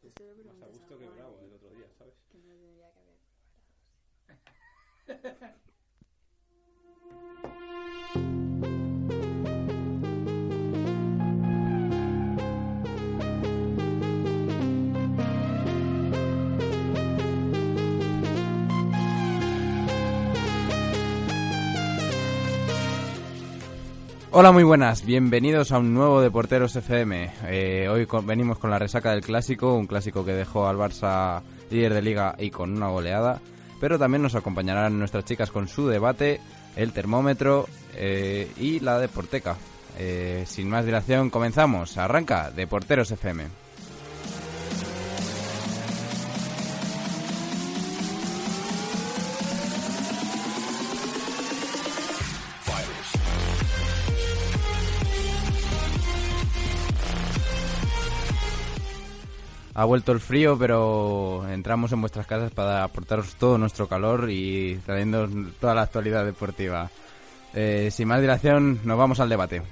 Se lo Más a gusto que bravo el otro día, ¿sabes? que no tendría que haber preparado. Hola, muy buenas. Bienvenidos a un nuevo Deporteros FM. Eh, hoy venimos con la resaca del clásico, un clásico que dejó al Barça líder de liga y con una goleada. Pero también nos acompañarán nuestras chicas con su debate, el termómetro eh, y la deporteca. Eh, sin más dilación, comenzamos. Arranca Deporteros FM. Ha vuelto el frío, pero entramos en vuestras casas para aportaros todo nuestro calor y trayendo toda la actualidad deportiva. Eh, sin más dilación, nos vamos al debate.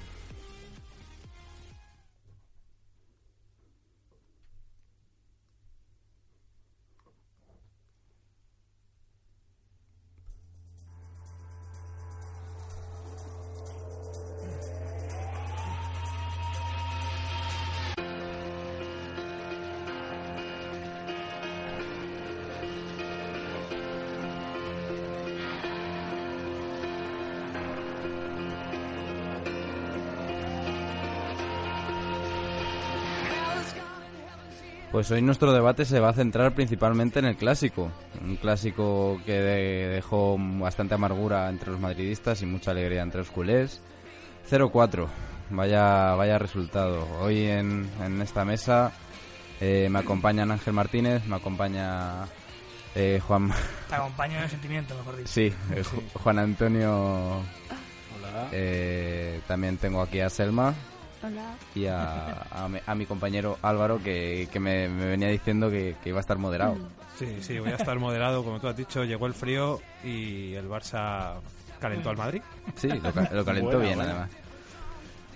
Pues hoy nuestro debate se va a centrar principalmente en el clásico. Un clásico que de- dejó bastante amargura entre los madridistas y mucha alegría entre los culés. 0-4. Vaya, vaya resultado. Hoy en, en esta mesa eh, me acompañan Ángel Martínez, me acompaña eh, Juan... Te acompaño en el sentimiento, mejor dicho. Sí, eh, Ju- Juan Antonio. Hola. eh, también tengo aquí a Selma Hola. y a, a mi, a mi compañero Álvaro que, que me, me venía diciendo que, que iba a estar moderado. Sí, sí, voy a estar moderado, como tú has dicho. Llegó el frío y el Barça calentó al Madrid. Sí, lo, ca- lo calentó Buena, bien buena. además.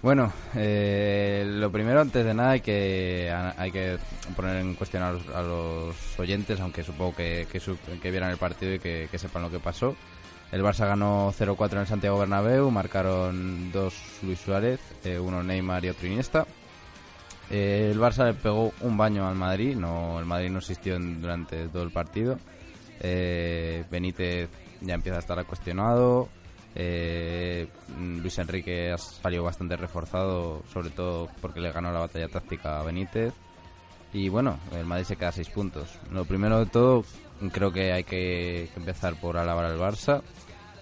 Bueno, eh, lo primero antes de nada hay que hay que poner en cuestión a los, a los oyentes, aunque supongo que, que, su- que vieran el partido y que, que sepan lo que pasó. El Barça ganó 0-4 en el Santiago Bernabéu, marcaron dos Luis Suárez, eh, uno Neymar y otro Iniesta. Eh, el Barça le pegó un baño al Madrid, no el Madrid no existió durante todo el partido. Eh, Benítez ya empieza a estar cuestionado. Luis Enrique ha salido bastante reforzado, sobre todo porque le ganó la batalla táctica a Benítez. Y bueno, el Madrid se queda a seis puntos. Lo primero de todo, creo que hay que que empezar por alabar al Barça.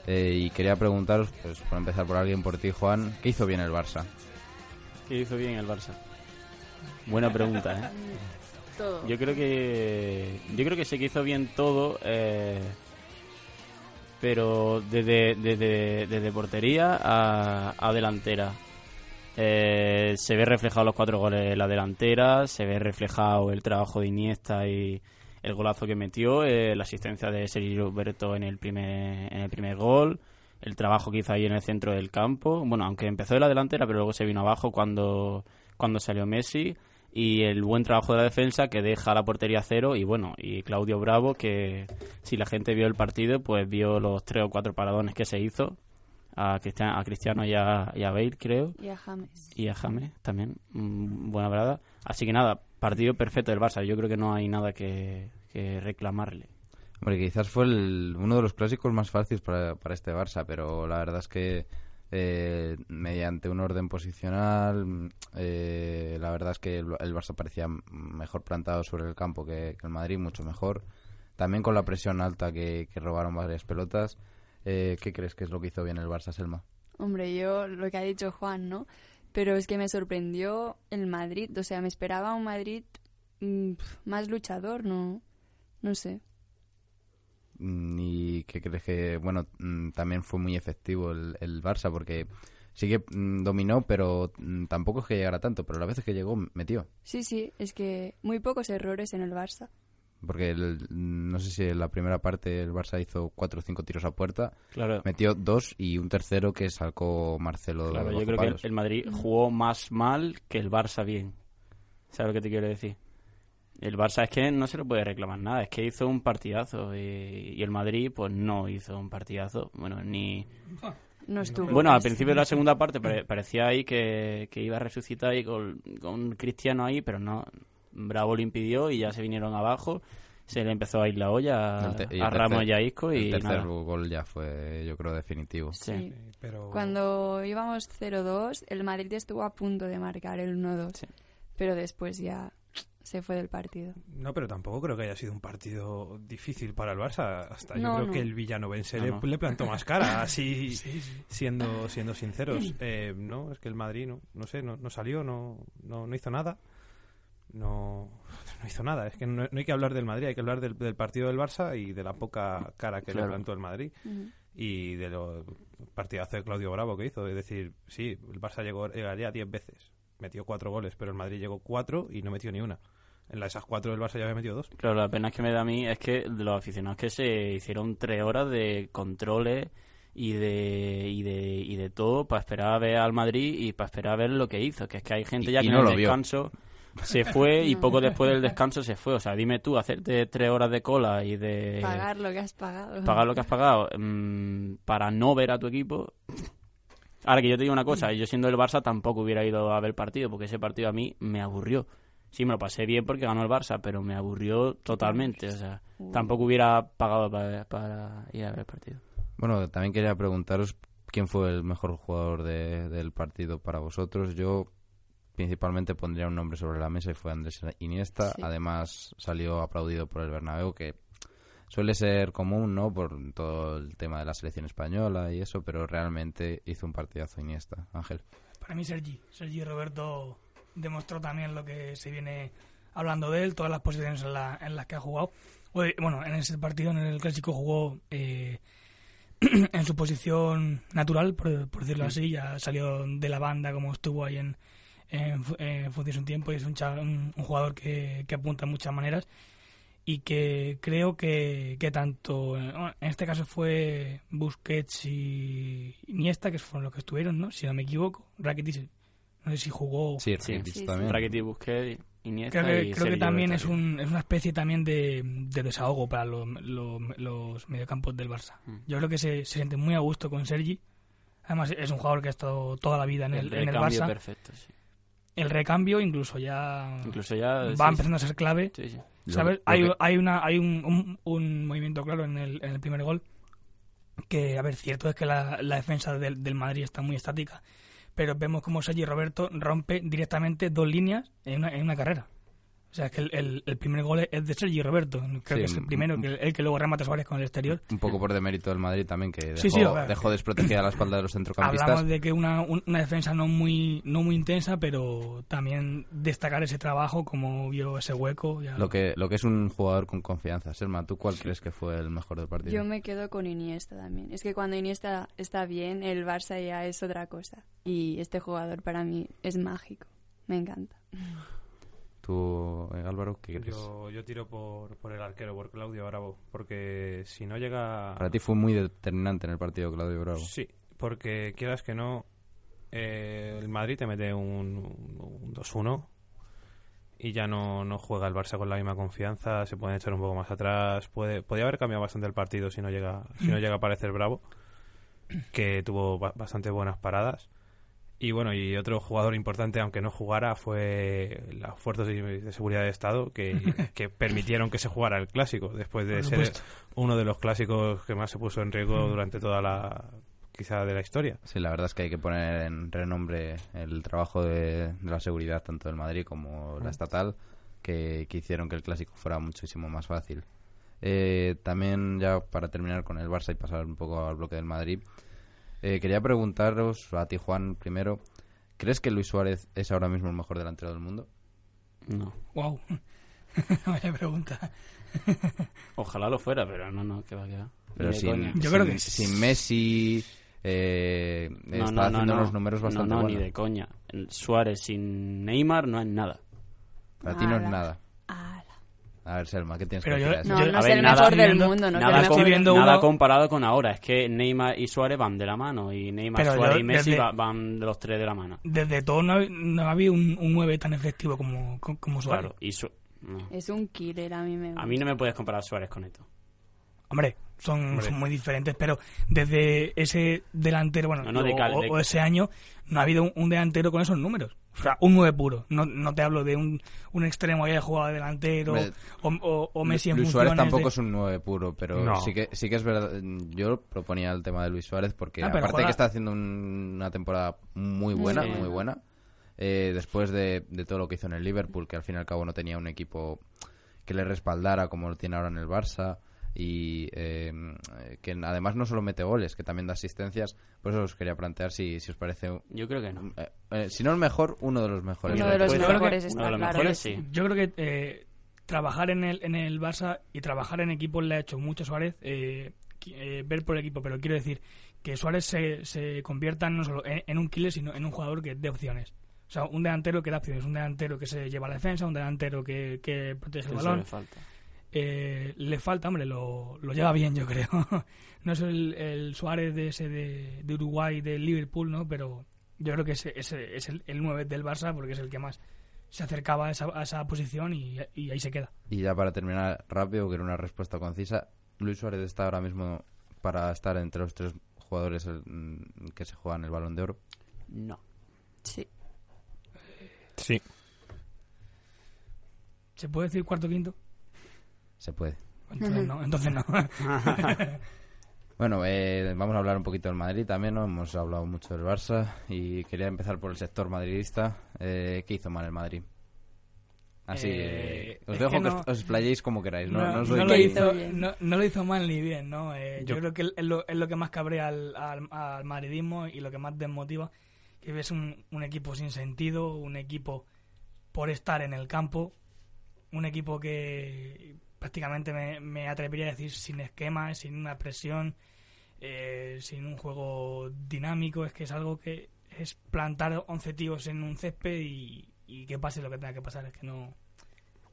Eh, y quería preguntaros, pues por empezar por alguien, por ti, Juan, ¿qué hizo bien el Barça? ¿Qué hizo bien el Barça? Buena pregunta, ¿eh? Todo. Yo creo que yo creo que sí que hizo bien todo, eh, pero desde, desde, desde portería a, a delantera. Eh, se ve reflejado los cuatro goles en la delantera, se ve reflejado el trabajo de Iniesta y el golazo que metió, eh, la asistencia de Sergio Roberto en el primer en el primer gol, el trabajo que hizo ahí en el centro del campo. Bueno, aunque empezó de la delantera, pero luego se vino abajo cuando, cuando salió Messi. Y el buen trabajo de la defensa que deja la portería cero. Y bueno, y Claudio Bravo, que si la gente vio el partido, pues vio los tres o cuatro paradones que se hizo. A Cristiano, a Cristiano y, a, y a Bale, creo. Y a James. Y a James también. Mm, buena verdad. Así que nada, partido perfecto del Barça. Yo creo que no hay nada que, que reclamarle. Hombre, quizás fue el- uno de los clásicos más fáciles para, para este Barça, pero la verdad es que eh, mediante un orden posicional, eh, la verdad es que el, el Barça parecía mejor plantado sobre el campo que, que el Madrid, mucho mejor. También con la presión alta que, que robaron varias pelotas. Eh, ¿Qué crees que es lo que hizo bien el Barça, Selma? Hombre, yo lo que ha dicho Juan, ¿no? Pero es que me sorprendió el Madrid. O sea, me esperaba un Madrid mm, más luchador, ¿no? No sé. Mm, ¿Y qué crees que, bueno, mm, también fue muy efectivo el, el Barça? Porque sí que dominó, pero tampoco es que llegara tanto, pero las veces que llegó, metió. Sí, sí, es que muy pocos errores en el Barça. Porque el- no sé si en la primera parte el Barça hizo cuatro o cinco tiros a puerta, Claro. metió dos y un tercero que sacó Marcelo. Claro, yo creo que el, Madrid jugó más mal que el Barça bien. ¿Sabes lo que te quiero decir? El Barça es que no se le puede reclamar nada, es que hizo un partidazo y, y el Madrid pues no hizo un partidazo. Bueno, ni... No estuvo. Bueno, al casi. principio de la segunda parte pare- parecía ahí que, que iba a resucitar y con, con Cristiano ahí, pero no. Bravo lo impidió y ya se vinieron abajo. Se le empezó a ir la olla a, a Ramos tercer- y a Isco y el tercer nada. gol ya fue, yo creo, definitivo. Sí. Sí. Pero Cuando íbamos 0-2, el Madrid estuvo a punto de marcar el 1-2. Sí. Pero después ya se fue del partido. No, pero tampoco creo que haya sido un partido difícil para el Barça. Hasta yo No, creo no. que el villanovense No, le, no. le plantó más cara, así Sí, sí. siendo siendo sinceros. Eh, no, es que el Madrid no, no sé, no, no salió, no, no, no hizo nada. No, no hizo nada. Es que no, no hay que hablar del Madrid, hay que hablar del, del partido del Barça y de la poca cara que Claro. le plantó el Madrid y de lo partidazo de Claudio Bravo que hizo. Es decir, sí, el Barça llegó, llegaría 10 veces, metió cuatro goles, pero el Madrid llegó cuatro y no metió ni una. En las esas cuatro el Barça ya había metido dos. Claro, la pena que me da a mí es que de los aficionados que se hicieron tres horas de controles y de, y de, y de todo para esperar a ver al Madrid y para esperar a ver lo que hizo. Que es que hay gente Y- ya y que no en vio. Se fue y poco después del descanso se fue. O sea, dime tú, hacerte tres horas de cola y de Pagar lo que has pagado. pagar lo que has pagado mm, para no ver a tu equipo. Ahora que yo te digo una cosa, yo siendo el Barça tampoco hubiera ido a ver el partido, porque ese partido a mí me aburrió. Sí, me lo pasé bien porque ganó el Barça, pero me aburrió totalmente. O sea, tampoco hubiera pagado para, para ir a ver el partido. Bueno, también quería preguntaros quién fue el mejor jugador de- del partido para vosotros. Yo principalmente pondría un nombre sobre la mesa y fue Andrés Iniesta. Sí. Además salió aplaudido por el Bernabéu, que suele ser común, ¿no? Por todo el tema de la selección española y eso, pero realmente hizo un partidazo Iniesta. Ángel. Para mí Sergi, Sergi Roberto demostró también lo que se viene hablando de él, todas las posiciones en, la- en las que ha jugado. Hoy, bueno, en ese partido, en el clásico, jugó eh, en su posición natural, por, por decirlo así, ya salió de la banda como estuvo ahí en, en, en Función un tiempo y es un, cha- un, un jugador que, que apunta en muchas maneras y que creo que, que tanto, en este caso fue Busquets y Iniesta, que fueron los que estuvieron, ¿no? Si no me equivoco. Rakitic, no sé si jugó. Sí, Sí. Rakitic Sí, sí. también. Rakitic, Busquets, Iniesta Creo que, y creo que Sergio también es, un, es una especie también de, de desahogo para los, los, los mediocampos del Barça. Mm. Yo creo que se, se siente muy a gusto con Sergi. Además, es un jugador que ha estado toda la vida en el, en el Barça. perfecto, sí. El recambio incluso ya Incluso ya... sí, va sí. empezando a ser clave. Sí. Lo- ¿Sabes? lo hay que- hay, una, hay un, un, un movimiento claro en el, en el primer gol. Que, a ver, cierto es que la, la defensa del, del Madrid está muy estática. Pero vemos como Sergi Roberto rompe directamente dos líneas en una, en una carrera. O sea, es que el, el, el primer gol es de Sergi Roberto. Creo Sí, que es el primero, que el que luego remata Suárez con el exterior. Un poco por demérito del Madrid también, que dejó, Sí, sí, a ver. dejó desprotegida la espalda de los centrocampistas. Hablamos de que una, un- una defensa no muy no muy intensa, pero también destacar ese trabajo, como vio ese hueco. ya- Lo que, lo que es un jugador con confianza. Selma, ¿tú cuál crees que fue el mejor del partido? Yo me quedo con Iniesta también. Es que cuando Iniesta está bien, el Barça ya es otra cosa. Y este jugador para mí es mágico. Me encanta. ¿Tú, eh, Álvaro, qué crees? Yo, yo tiro por, por el arquero, por Claudio Bravo, porque si no llega... Para ti fue muy determinante en el partido Claudio Bravo. Sí, porque quieras que no, eh, el Madrid te mete un, un 2-1 y ya no, no juega el Barça con la misma confianza, se pueden echar un poco más atrás, puede podría haber cambiado bastante el partido si no llega si no llega a aparecer Bravo, que tuvo ba- bastante buenas paradas. Y bueno, y otro jugador importante, aunque no jugara, fue las fuerzas de seguridad de Estado que, que permitieron que se jugara el clásico, después de ser uno de los clásicos que más se puso en riesgo durante toda la quizá de la historia. Sí, la verdad es que hay que poner en renombre el trabajo de, de la seguridad, tanto del Madrid como la estatal, que, que hicieron que el clásico fuera muchísimo más fácil. Eh, también, ya para terminar con el Barça y pasar un poco al bloque del Madrid, eh, quería preguntaros a ti, Juan, primero, ¿crees que Luis Suárez es ahora mismo el mejor delantero del mundo? No. Wow. Vaya pregunta. Ojalá lo fuera, pero no, no, que va a quedar. Pero sin. Yo sin- creo que sin Messi, eh, No, está no, no, haciendo no. unos números bastante No, no, buenos. ni de coña. Suárez sin Neymar no es nada. Para ti no es nada. A ver, Selma, ¿qué tienes Pero que yo- decir? a eso? No, Yo- no a es ver, el nada- mejor del viendo- mundo, no es nada el mejor estoy del viendo mundo. Nada uno- comparado con ahora. Es que Neymar y Suárez van de la mano. Y Neymar, Pero Suárez yo y Messi desde- va- van de los tres de la mano. Desde todo no, ha- no había un, un 9 tan efectivo como, co- como Suárez. Claro. Y Su- No. Es un killer, a mí me A mí no me puedes comparar Suárez con esto. Hombre, son, muy diferentes, pero desde ese delantero, bueno, No, no, de o, cal- o- de- o ese año, no ha habido un, un delantero con esos números. O sea, un 9 puro. No, no te hablo de un, un extremo que haya jugado de delantero o, o- o Messi en Luis Suárez tampoco de- es un 9 puro, pero No. sí que sí que es verdad. Yo proponía el tema de Luis Suárez porque Ah, aparte juega- que está haciendo un- una temporada muy buena, Sí. muy buena. eh, después de, de todo lo que hizo en el Liverpool, que al fin y al cabo no tenía un equipo que le respaldara como lo tiene ahora en el Barça y eh, que además no solo mete goles, que también da asistencias. Por eso os quería plantear si, si os parece, Yo creo que no. eh, eh, si no el mejor, uno de los mejores. Uno de los Puede- mejores uno está de los claro. mejores, sí. Yo creo que eh, trabajar en el, en el Barça y trabajar en equipos le ha hecho mucho a Suárez eh, eh, ver por el equipo, pero quiero decir que Suárez se, se convierta no solo en, en un killer, sino en un jugador que dé opciones. O sea, un delantero que da opciones, un delantero que se lleva la defensa, un delantero que, que protege el Eso balón. le falta. Eh, le falta, hombre, lo, lo lleva bien, yo creo. no es el, el Suárez de ese de, de Uruguay, de Liverpool, ¿no? Pero yo creo que ese, ese es el, el 9 del Barça porque es el que más se acercaba a esa, a esa posición y, y ahí se queda. Y ya para terminar rápido, que era una respuesta concisa, Luis Suárez está ahora mismo para estar entre los tres jugadores mm, que se juegan el Balón de Oro. No. Sí. Sí. ¿Se puede decir cuarto quinto? Se puede. Entonces no. Entonces no. Bueno, eh, vamos a hablar un poquito del Madrid también, ¿no? Hemos hablado mucho del Barça y quería empezar por el sector madridista. Eh, ¿Qué hizo mal el Madrid? Así Eh, os dejo que no- os- os explayéis como queráis, ¿no? No, lo hizo, no, no lo hizo mal ni bien, ¿no? Eh, yo, Yo- creo que es lo, es lo que más cabrea al, al, al madridismo y lo que más desmotiva, que ves un, un equipo sin sentido, un equipo por estar en el campo, un equipo que prácticamente me, me atrevería a decir sin esquemas, sin una presión, eh, sin un juego dinámico, es que es algo que es plantar 11 tíos en un césped y, y que pase lo que tenga que pasar, es que no...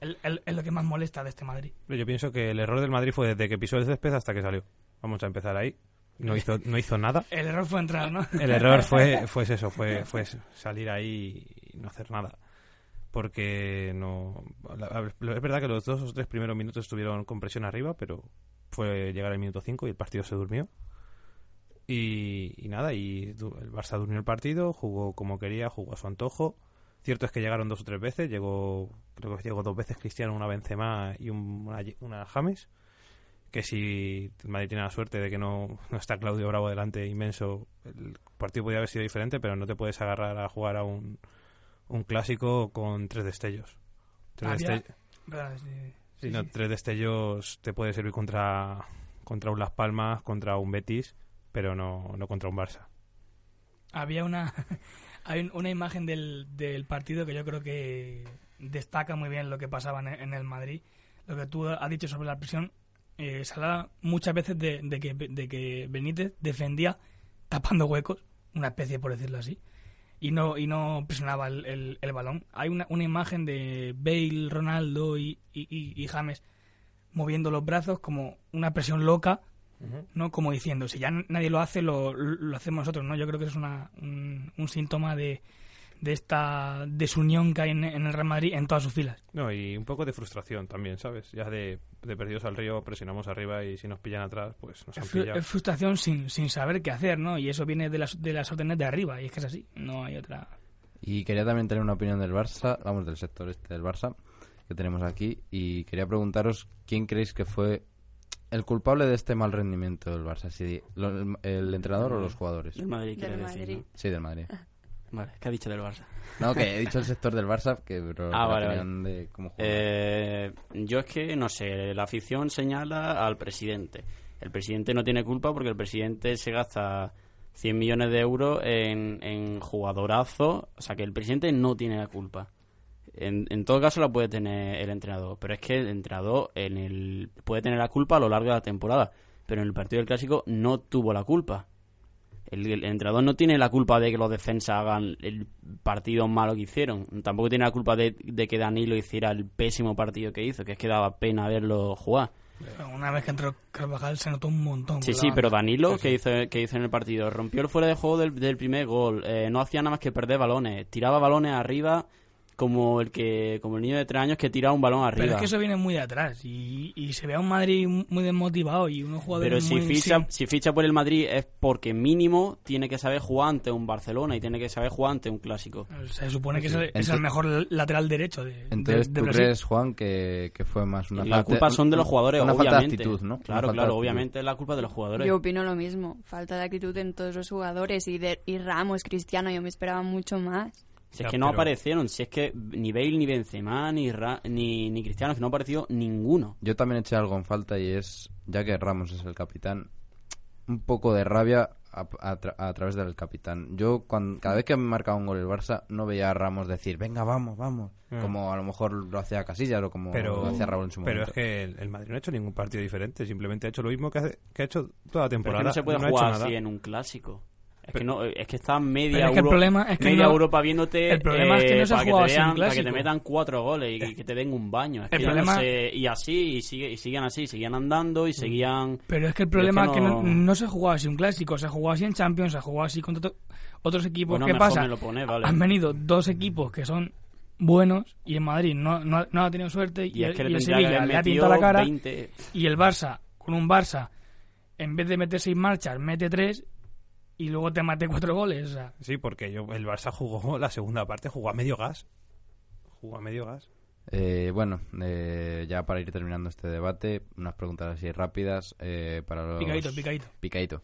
Es lo que más molesta de este Madrid. Yo pienso que el error del Madrid fue desde que pisó el césped hasta que salió. Vamos a empezar ahí. No hizo, no hizo nada. El error fue entrar, ¿no? El error fue, fue eso, fue, fue salir ahí y no hacer nada. Porque no. la- Es verdad que los dos o tres primeros minutos estuvieron con presión arriba, pero fue llegar al minuto 5 y el partido se durmió. Y, y nada, y el Barça durmió el partido, jugó como quería, jugó a su antojo. Cierto es que llegaron dos o tres veces, llegó, creo que llegó dos veces Cristiano, una Benzema y un- una, una James. Que si Madrid tiene la suerte de que no, no está Claudio Bravo delante inmenso, el partido podría haber sido diferente, pero no te puedes agarrar a jugar a un, un clásico con tres destellos. Tres, Había- destell- Verdad, sí, sí, sí, no, sí. tres destellos te puede servir contra, contra un Las Palmas, contra un Betis, pero no, no contra un Barça. Había una, hay un- una imagen del, del partido que yo creo que destaca muy bien lo que pasaba en, en el Madrid. Lo que tú has dicho sobre la presión, eh, se muchas veces de, de que, de que Benítez defendía tapando huecos, una especie por decirlo así, y no, y no presionaba el, el- el balón. Hay una, una imagen de Bale, Ronaldo y, y, y- y James moviendo los brazos como una presión loca ¿no? Como diciendo, si ya nadie lo hace, lo, lo hacemos nosotros, ¿no? Yo creo que es una, un, un síntoma de, de esta desunión que hay en, en el Real Madrid en todas sus filas. No, y un poco de frustración también, ¿sabes? Ya de, de perdidos al río, presionamos arriba y si nos pillan atrás, pues nos han Es, pillado. es frustración sin, sin saber qué hacer, ¿no? Y eso viene de las, de las órdenes de arriba, y es que es así, no hay otra... Y quería también tener una opinión del Barça, vamos, del sector este del Barça, que tenemos aquí, y quería preguntaros quién creéis que fue el culpable de este mal rendimiento del Barça, si lo- el, el entrenador o los jugadores. Del Madrid, quiere Del decir, Madrid. ¿no? Sí, del Madrid. Vale, ¿qué ha dicho del Barça? No, que he dicho el sector del Barça, que pero Ah, vale, opinión de cómo juega. Eh, yo es que, no sé, la afición señala al presidente. El presidente no tiene culpa porque el presidente se gasta 100 millones de euros en, en jugadorazo. O sea, que el presidente no tiene la culpa. En, en todo caso la puede tener el entrenador. Pero es que el entrenador en el, puede tener la culpa a lo largo de la temporada. Pero en el partido del Clásico no tuvo la culpa. El, el entrenador no tiene la culpa de que los defensas hagan el partido malo que hicieron. Tampoco tiene la culpa de, de que Danilo hiciera el pésimo partido que hizo, que es que daba pena verlo jugar. Una vez que entró Carvajal se notó un montón. Sí, sí, pero Danilo, que hizo, que hizo en el partido? Rompió el fuera de juego del, del primer gol, eh, no hacía nada más que perder balones, tiraba balones arriba como el que como el niño de tres años que tira un balón arriba. Pero es que eso viene muy de atrás y, y se ve a un Madrid muy desmotivado y unos jugadores Pero si muy... ficha, sí. si ficha por el Madrid es porque mínimo tiene que saber jugar ante un Barcelona y tiene que saber jugar ante un clásico. Se supone que es, el, es Entonces- el mejor lateral derecho de, Entonces, de ¿tú Brasil. crees, Juan, que, que fue más una la falta culpa son de los jugadores, una obviamente. falta de actitud, ¿no? Una Claro, claro, obviamente es la culpa de los jugadores. Yo opino lo mismo. Falta de actitud en todos los jugadores. Y, de, y Ramos, Cristiano, yo me esperaba mucho más. Si es que no pero- aparecieron, si es que ni Bale, ni Benzema, ni, Ra- ni, ni Cristiano, que no apareció ninguno. Yo también eché algo en falta y es, ya que Ramos es el capitán, un poco de rabia a, a tra- a través del capitán. Yo, cuando, cada vez que me marcaba un gol el Barça, no veía a Ramos decir, venga, vamos, vamos. Ah. Como a lo mejor lo hacía Casillas o como Pero, lo hacía Raúl en su pero momento. es que el, el Madrid no ha hecho ningún partido diferente, simplemente ha hecho lo mismo que, hace- que ha hecho toda la Pero es temporada. que no se puede jugar nada. así en un clásico. Es que, no, es que está media, Pero es que el Euro- problema es que media no- Europa viéndote el problema es que eh, no se ha para, que jugado te vean, para que te metan cuatro goles y que, que te den un baño. Es El no problema- sé, y así, y, sigue, y siguen así, seguían andando y seguían... Pero es que el problema es que no, no- se ha jugado así un clásico, se ha jugado así en Champions, se ha jugado así contra otros equipos. Bueno, ¿Qué pasa? pone, vale. Han venido dos equipos que son buenos y en Madrid no, no, no ha tenido suerte y, Y es el- el Sevilla le ha pintado la cara 20... y el Barça, con un Barça, en vez de meter seis marchas, mete tres y luego te mate cuatro goles. O sea, Sí, porque yo, el Barça jugó la segunda parte, jugó a medio gas. Jugó a medio gas. Eh, bueno, eh, ya para ir terminando este debate, unas preguntas así rápidas eh, para los... picadito, picadito. Picadito.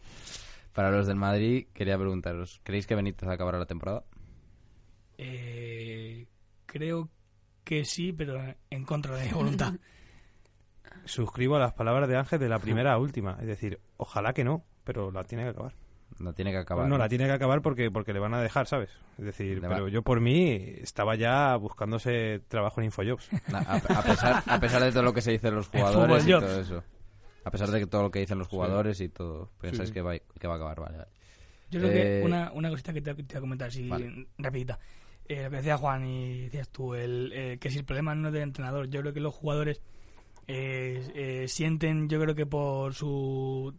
Para los del Madrid, quería preguntaros, ¿creéis que Benítez acabará la temporada? Eh, creo que sí, pero en contra de mi voluntad. Suscribo a las palabras de Ángel de la primera a última. Es decir, ojalá que no, pero la tiene que acabar. No tiene que acabar. no, la tiene que acabar porque, porque le van a dejar, ¿sabes? Es decir, Le va- pero yo por mí estaba ya buscándose trabajo en Infojobs. A, a pesar, a pesar de todo lo que se dice los jugadores y todo eso. A pesar de que todo lo que dicen los jugadores y todo, pensáis Sí. que, va, que va a acabar, vale. vale. Yo creo Eh, que una, una cosita que te, te voy a comentar, así Vale. rapidita. Eh, lo que decía Juan y decías tú, el, eh, que si el problema no es del entrenador, yo creo que los jugadores eh, eh, sienten, yo creo que por su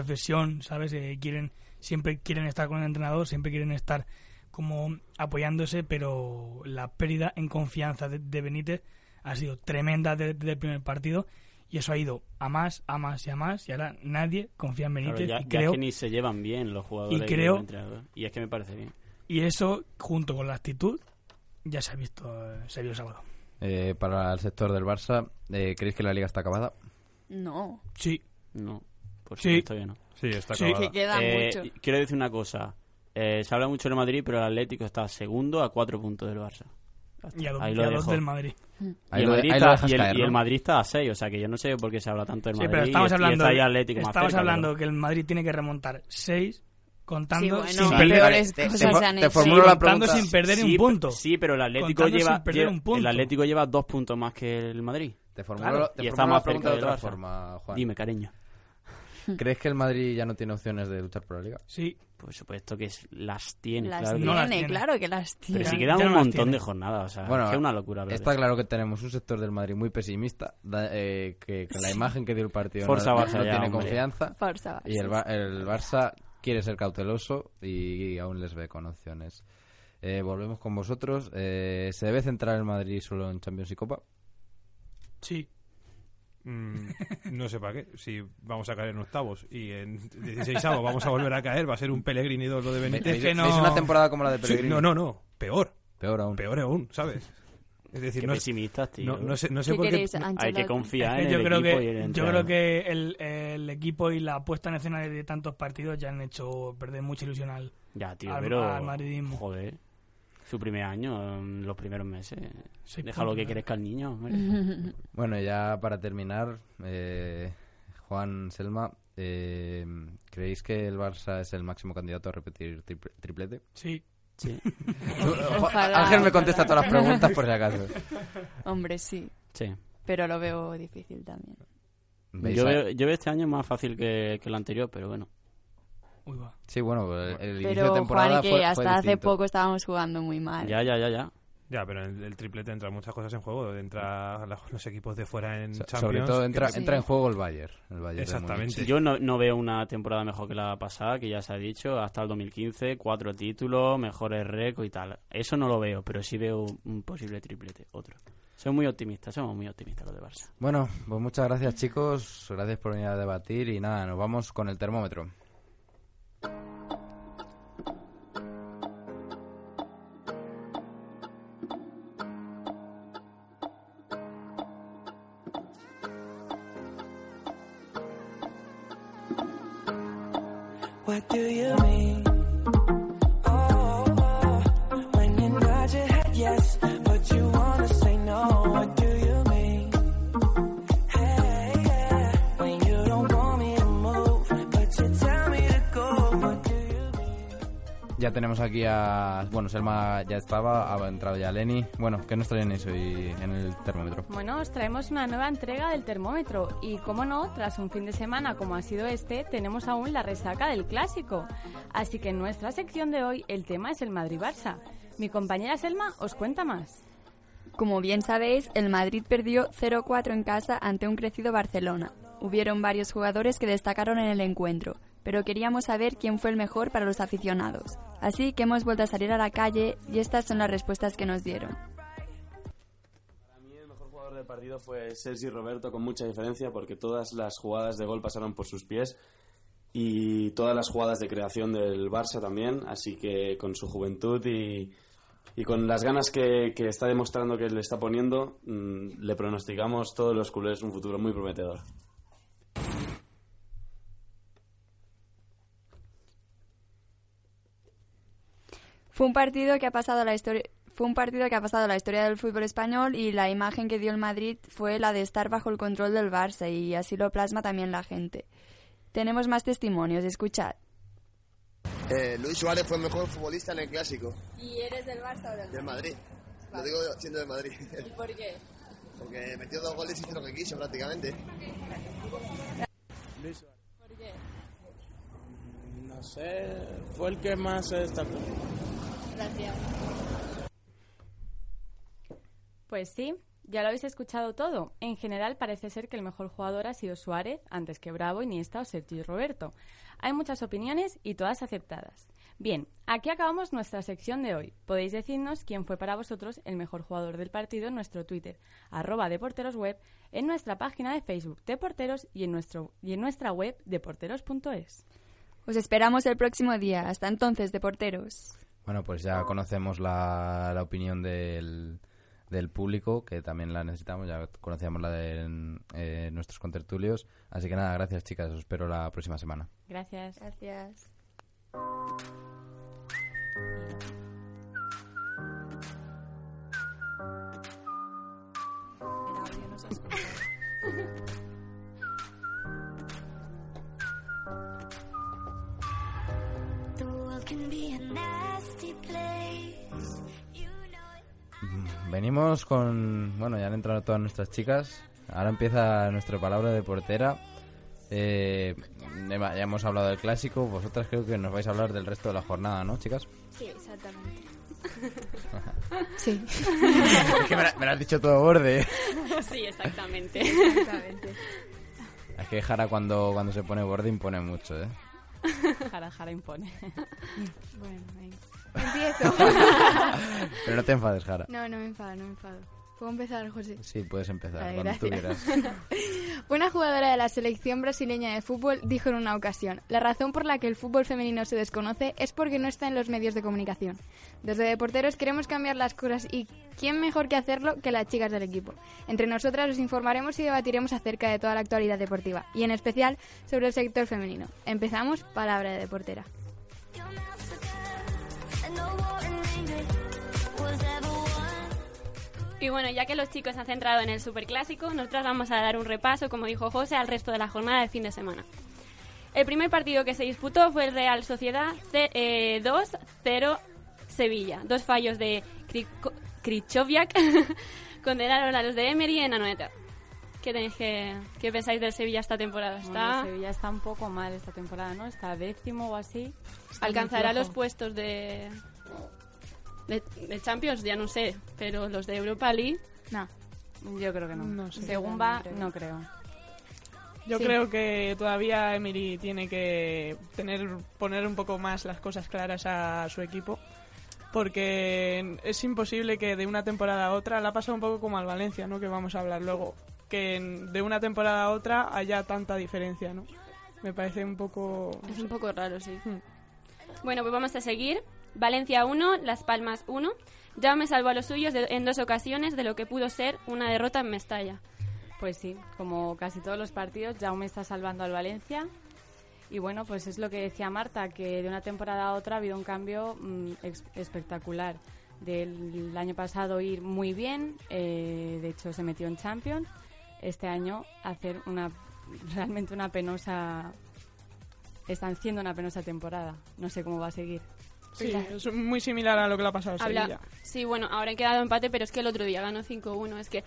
profesión, ¿sabes? Eh, quieren siempre quieren estar con el entrenador, siempre quieren estar como apoyándose, pero la pérdida en confianza de, de Benítez ha sido tremenda desde, el primer partido y eso ha ido a más, a más y a más y ahora nadie confía en Claro, Benítez ya, y creo que ni se llevan bien los jugadores y y creo- el entrenador. Y es que me parece bien. Y eso, junto con la actitud, ya se ha visto, eh, se vio el sábado. Eh, para el sector del Barça, eh, ¿creéis que la liga está acabada? No. Sí, No, por Sí. supuesto que no. Sí, está Sí, acabada. Que queda Eh, mucho. Quiero decir una cosa. Eh, se habla mucho del Madrid, pero el Atlético está segundo a cuatro puntos del Barça. Está. y a, Ahí y dos del Madrid. Ahí y, el de- Madrid está- dejas y el- caer, y el ¿no? Madrid está a 6, o sea que yo no sé por qué se habla tanto del Sí, Madrid. pero y estamos es- y hablando, está ahí Atlético más estamos cerca, hablando pero- que el Madrid tiene que remontar 6 Sí, contando bueno, sin Sí, perder, peores te- te formulo la contando pregunta. sin perder sí, un punto. Sí, pero el Atlético lleva el Atlético lleva dos puntos más que el Madrid. Te formulo, Claro, te y está más la pregunta cerca de otra forma, Juan. Dime, cariño. ¿Crees que el Madrid ya no tiene opciones de luchar por la liga? Sí, Por supuesto que es- las tiene, Las claro que- No las tiene, claro que las tiene. Pero si quedan un montón tiene. de jornadas, o sea, Bueno, es una locura. Está eso. claro que tenemos un sector del Madrid muy pesimista, da- eh, que con la imagen que dio el partido Forza no, Barça no ya, tiene hombre. confianza. Forza, Y el, el Barça quiere ser cauteloso y, aún les ve con opciones. Eh, volvemos con vosotros. Eh, ¿Se debe centrar el Madrid solo en Champions y Copa? sí. Mm, no sé para qué. Si vamos a caer en octavos y en 16 vamos a volver a caer, va a ser un Pellegrini 2 lo de Benítez. ¿Veis, que no- una temporada como la de Sí, Pellegrini? no, no, no. Peor. Peor aún. Peor aún, ¿sabes? Es decir, Qué no, pesimistas, tío. no, no sé, no sé ¿Qué por qué. Hay que confiar Es en que el yo creo equipo y el que yo entrenador. creo que el, el equipo y la puesta en escena de tantos partidos ya han hecho perder mucha ilusión al Ya, tío, al- pero... al madridismo. Joder. Su primer año, los primeros meses. Seis Déjalo que crezca el niño. Bueno, ya para terminar, eh, Juan Selma, eh, ¿creéis que el Barça es el máximo candidato a repetir tripl- triplete? Sí, Sí, Ojalá, Ángel me contesta ojalá. todas las preguntas por si acaso. Hombre, sí. sí. Pero lo veo difícil también. ¿Veis Yo veo, yo veo este año más fácil que, que el anterior, pero bueno. Uy, va. Sí, bueno, el, el inicio de temporada Juan, que fue, fue hasta hace poco estábamos jugando muy mal. Ya, ya, ya, ya. Ya, pero en el, triplete entran muchas cosas en juego. Entra la- los equipos de fuera en So- Champions. Sobre todo entra, Sí. entra en juego el Bayern. El Bayern Exactamente. Yo no, no veo una temporada mejor que la pasada, que ya se ha dicho, hasta el 2015, cuatro títulos, mejores récords y tal. Eso no lo veo, pero sí veo un posible triplete, otro. Soy muy optimista, somos muy optimistas los de Barça. Bueno, pues muchas gracias chicos, gracias por venir a debatir y nada, nos vamos con el termómetro. you tenemos aquí a... Bueno, Selma ya estaba, ha entrado ya Lenny. Bueno, ¿qué nos traen eso hoy en el termómetro? Bueno, os traemos una nueva entrega del termómetro y, como no, tras un fin de semana como ha sido este, tenemos aún la resaca del clásico. Así que en nuestra sección de hoy el tema es el Madrid-Barça. Mi compañera Selma os cuenta más. Como bien sabéis, el Madrid perdió 0-4 en casa ante un crecido Barcelona. Hubieron varios jugadores que destacaron en el encuentro, pero queríamos saber quién fue el mejor para los aficionados. Así que hemos vuelto a salir a la calle y estas son las respuestas que nos dieron. Para mí el mejor jugador del partido fue Sergi Roberto con mucha diferencia porque todas las jugadas de gol pasaron por sus pies y todas las jugadas de creación del Barça también, así que con su juventud y, y con las ganas que, que está demostrando que le está poniendo, mm, le pronosticamos todos los culés un futuro muy prometedor. Fue un partido que ha pasado a la historia fue un partido que ha pasado a la historia del fútbol español y la imagen que dio el Madrid fue la de estar bajo el control del Barça y así lo plasma también la gente. Tenemos más testimonios, escuchad. Eh, Luis Suárez fue el mejor futbolista en el clásico ¿Y eres del Barça o del Madrid. Lo digo siendo de Madrid. ¿Y por qué? Porque metió dos goles y hizo lo que quiso prácticamente. ¿Por qué? No sé, fue el que más se destacó. Gracias. Pues sí, ya lo habéis escuchado todo. En general parece ser que el mejor jugador ha sido Suárez, antes que Bravo, Iniesta o Sergi Roberto. Hay muchas opiniones y todas aceptadas. Bien, aquí acabamos nuestra sección de hoy. Podéis decirnos quién fue para vosotros el mejor jugador del partido en nuestro Twitter, arroba deporterosweb, en nuestra página de Facebook Deporteros y en, nuestro, y en nuestra web deporteros.es. Os esperamos el próximo día. Hasta entonces, deporteros. Bueno, pues ya conocemos la, la opinión del, del público, que también la necesitamos, ya conocíamos la de eh, nuestros contertulios. Así que nada, gracias chicas, os espero la próxima semana. Gracias. Gracias. Venimos con... Bueno, ya han entrado todas nuestras chicas. Ahora empieza nuestra palabra de portera. Eh, ya hemos hablado del clásico. Vosotras creo que nos vais a hablar del resto de la jornada, ¿no, chicas? Sí, exactamente. Sí. es que me, lo has dicho todo borde. Sí, exactamente. Exactamente. Es que Jara cuando, cuando se pone borde impone mucho, ¿eh? Jara Jara impone. Bueno, venga. Empiezo. Pero no te enfades, Jara. no, no me enfado, no me enfado. ¿Puedo empezar, José? Sí, puedes empezar Vale, cuando tú quieras. Una jugadora de la selección brasileña de fútbol dijo en una ocasión, la razón por la que el fútbol femenino se desconoce es porque no está en los medios de comunicación. Desde Deporteros queremos cambiar las cosas y ¿quién mejor que hacerlo que las chicas del equipo? Entre nosotras os informaremos y debatiremos acerca de toda la actualidad deportiva y en especial sobre el sector femenino. Empezamos, palabra de deportera. Y bueno, ya que los chicos se han centrado en el superclásico, nosotros vamos a dar un repaso, como dijo José, al resto de la jornada del fin de semana. El primer partido que se disputó fue el Real Sociedad C- eh, 2-0 Sevilla. Dos fallos de Krychowiak condenaron a los de Emery en Anoeta. ¿Qué, tenéis que, ¿Qué pensáis del Sevilla esta temporada? Bueno, Está, Sevilla está un poco mal esta temporada, ¿no? Está décimo o así. Está ¿Alcanzará los puestos de, De, de Champions ya no sé, pero los de Europa League... No. Yo creo que no. No sé. Según va, no creo. Yo Sí. creo que todavía Emery tiene que tener poner un poco más las cosas claras a su equipo. Porque es imposible que de una temporada a otra, la ha pasado un poco como al Valencia, ¿no? Que vamos a hablar luego. Que en- de una temporada a otra haya tanta diferencia, ¿no? Me parece un poco... Es un poco raro, sí. Hmm. Bueno, pues vamos a seguir. Valencia 1, Las Palmas 1. Jaume salvó a los suyos de- en dos ocasiones de lo que pudo ser una derrota en Mestalla. Pues sí, como casi todos los partidos, Jaume está salvando al Valencia. Y bueno, pues es lo que decía Marta, que de una temporada a otra ha habido un cambio mm, ex- espectacular. Del año pasado ir muy bien, eh, de hecho se metió en Champions. Este año hacer una realmente una penosa... Están haciendo una penosa temporada. No sé cómo va a seguir. Sí, es muy similar a lo que le ha pasado a Habla- Sevilla. Sí, bueno, ahora han quedado empate, pero es que el otro día ganó 5-1. Es que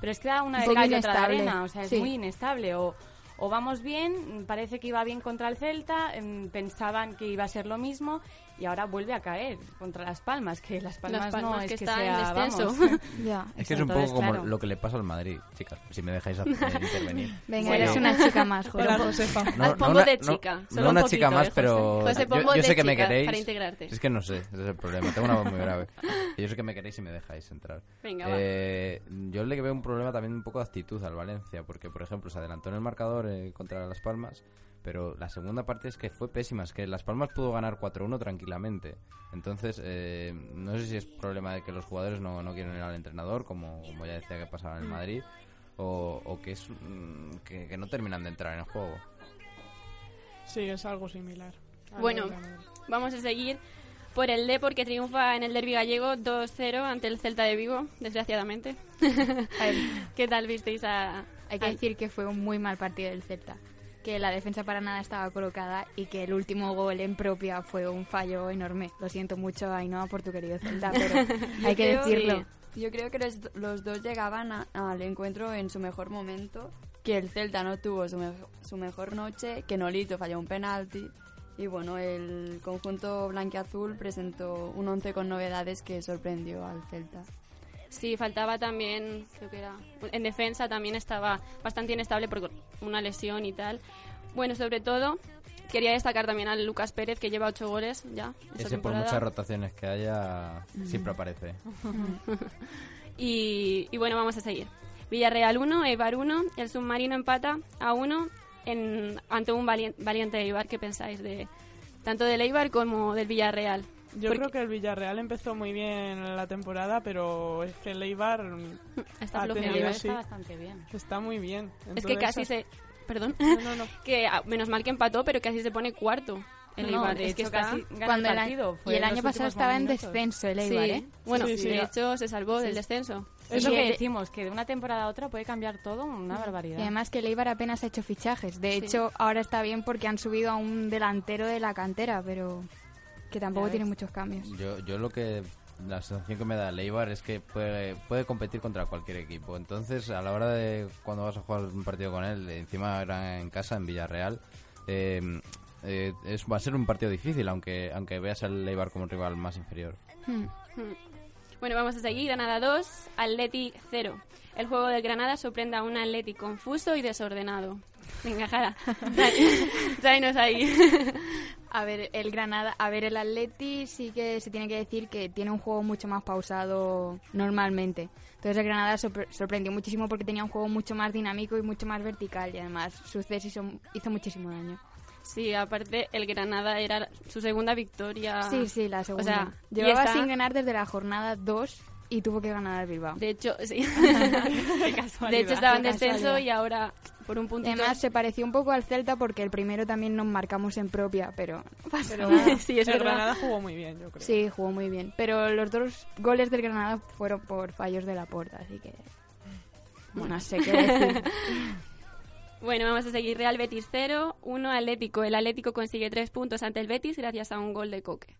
Pero es que da una Un de poco cal y otra de arena, o sea, es Sí. muy inestable. O, o vamos bien, parece que iba bien contra el Celta, em, pensaban que iba a ser lo mismo y ahora vuelve a caer contra Las Palmas, que Las Palmas, Palmas no que es que está en sea, descenso. vamos. Ya. Es que es un Entonces, poco como claro. lo que le pasa al Madrid, chicas, si me dejáis hacer- intervenir. Venga, Bueno. eres una chica más, José. Hola, Josefa. No, pombo una- de no- chica, No, solo un una poquito, chica más, ¿eh, José? pero José, yo, pombo yo de sé que me queréis. para integrarte. Es que no sé, ese es el problema. Tengo una voz muy grave. Yo sé que me queréis y me dejáis entrar. Venga. Eh, yo le veo un problema también un poco de actitud al Valencia, porque por ejemplo se adelantó en el marcador eh, contra Las Palmas, pero la segunda parte es que fue pésima, es que Las Palmas pudo ganar 4-1 tranquilamente. Entonces, eh, no sé si es problema de que los jugadores no, no quieren ir al entrenador, como, como ya decía que pasaba en el. Madrid, o, o que, es, mm, que, que no terminan de entrar en el juego. Sí, es algo similar. Bueno, vamos a seguir por el Depor que triunfa en el derbi gallego 2-0 ante el Celta de Vigo, desgraciadamente. ¿Qué tal visteis a...? Hay que al- decir que fue un muy mal partido del Celta. Que la defensa para nada estaba colocada y que el último gol en propia fue un fallo enorme. Lo siento mucho, Ainhoa, por tu querido Celta, pero hay que decirlo. Yo creo que los, los dos llegaban a- al encuentro en su mejor momento, que el Celta no tuvo su, mejo- su mejor noche, que Nolito falló un penalti y bueno, el conjunto blanquiazul presentó un once con novedades que sorprendió al Celta. Sí, faltaba también, creo que era... En defensa también estaba bastante inestable por una lesión y tal. Bueno, sobre todo, quería destacar también al Lucas Pérez, que lleva ocho goles ya Ese por muchas rotaciones que haya, siempre aparece. Y, y bueno, vamos a seguir. Villarreal 1, Eibar 1. El submarino empata a 1 en, ante un valien- valiente Eibar. ¿Qué pensáis de tanto del Eibar como del Villarreal? Yo Porque creo que el Villarreal empezó muy bien la temporada, pero es que el Eibar Está ha tenido, El Eibar sí, está bastante bien. está muy bien. es que casi se... Perdón. No, no, no. que ah, menos mal que empató, pero casi se pone cuarto. El No, Eibar. de es que está... casi Cuando el partido. Fue y el año pasado estaba en descenso el Sí. Eibar, ¿eh? Bueno, Sí, sí. de hecho se salvó Sí. del descenso. Es lo que decimos, que de una temporada a otra puede cambiar todo una barbaridad. Y además que el Eibar apenas ha hecho fichajes. De Sí. hecho, ahora está bien porque han subido a un delantero de la cantera, pero que tampoco tiene muchos cambios. Yo, yo lo que la sensación que me da el Eibar es que puede, puede competir contra cualquier equipo. Entonces, a la hora de cuando vas a jugar un partido con él, encima era en casa, en Villarreal, eh, eh, es, va a ser un partido difícil, aunque aunque veas al Eibar como un rival más inferior. Hmm. Hmm. Bueno, vamos a seguir. Granada 2, Atleti 0. El juego del Granada sorprende a un Atleti confuso y desordenado. Venga, Jara, tráenos ahí. A ver, el Granada, a ver, el Atleti sí que se tiene que decir que tiene un juego mucho más pausado normalmente. Entonces el Granada sorpre- sorprendió muchísimo porque tenía un juego mucho más dinámico y mucho más vertical y además Sucés hizo, hizo muchísimo daño. Sí, aparte el Granada era su segunda victoria. Sí, sí, la segunda. O sea, Llevaba esta- sin ganar desde la jornada 2 y tuvo que ganar al Bilbao. De hecho, sí. De hecho estaba en descenso y ahora por un puntito. Además se pareció un poco al Celta porque el primero también nos marcamos en propia, pero no pasa Pero nada. Sí, es el verdad. Granada jugó muy bien, yo creo. Sí, jugó muy bien. Pero los dos goles del Granada fueron por fallos de la puerta, así que. Bueno, no sé qué decir. Bueno, vamos a seguir. Real Betis 0, 1 Atlético. El Atlético consigue 3 puntos ante el Betis gracias a un gol de Coque.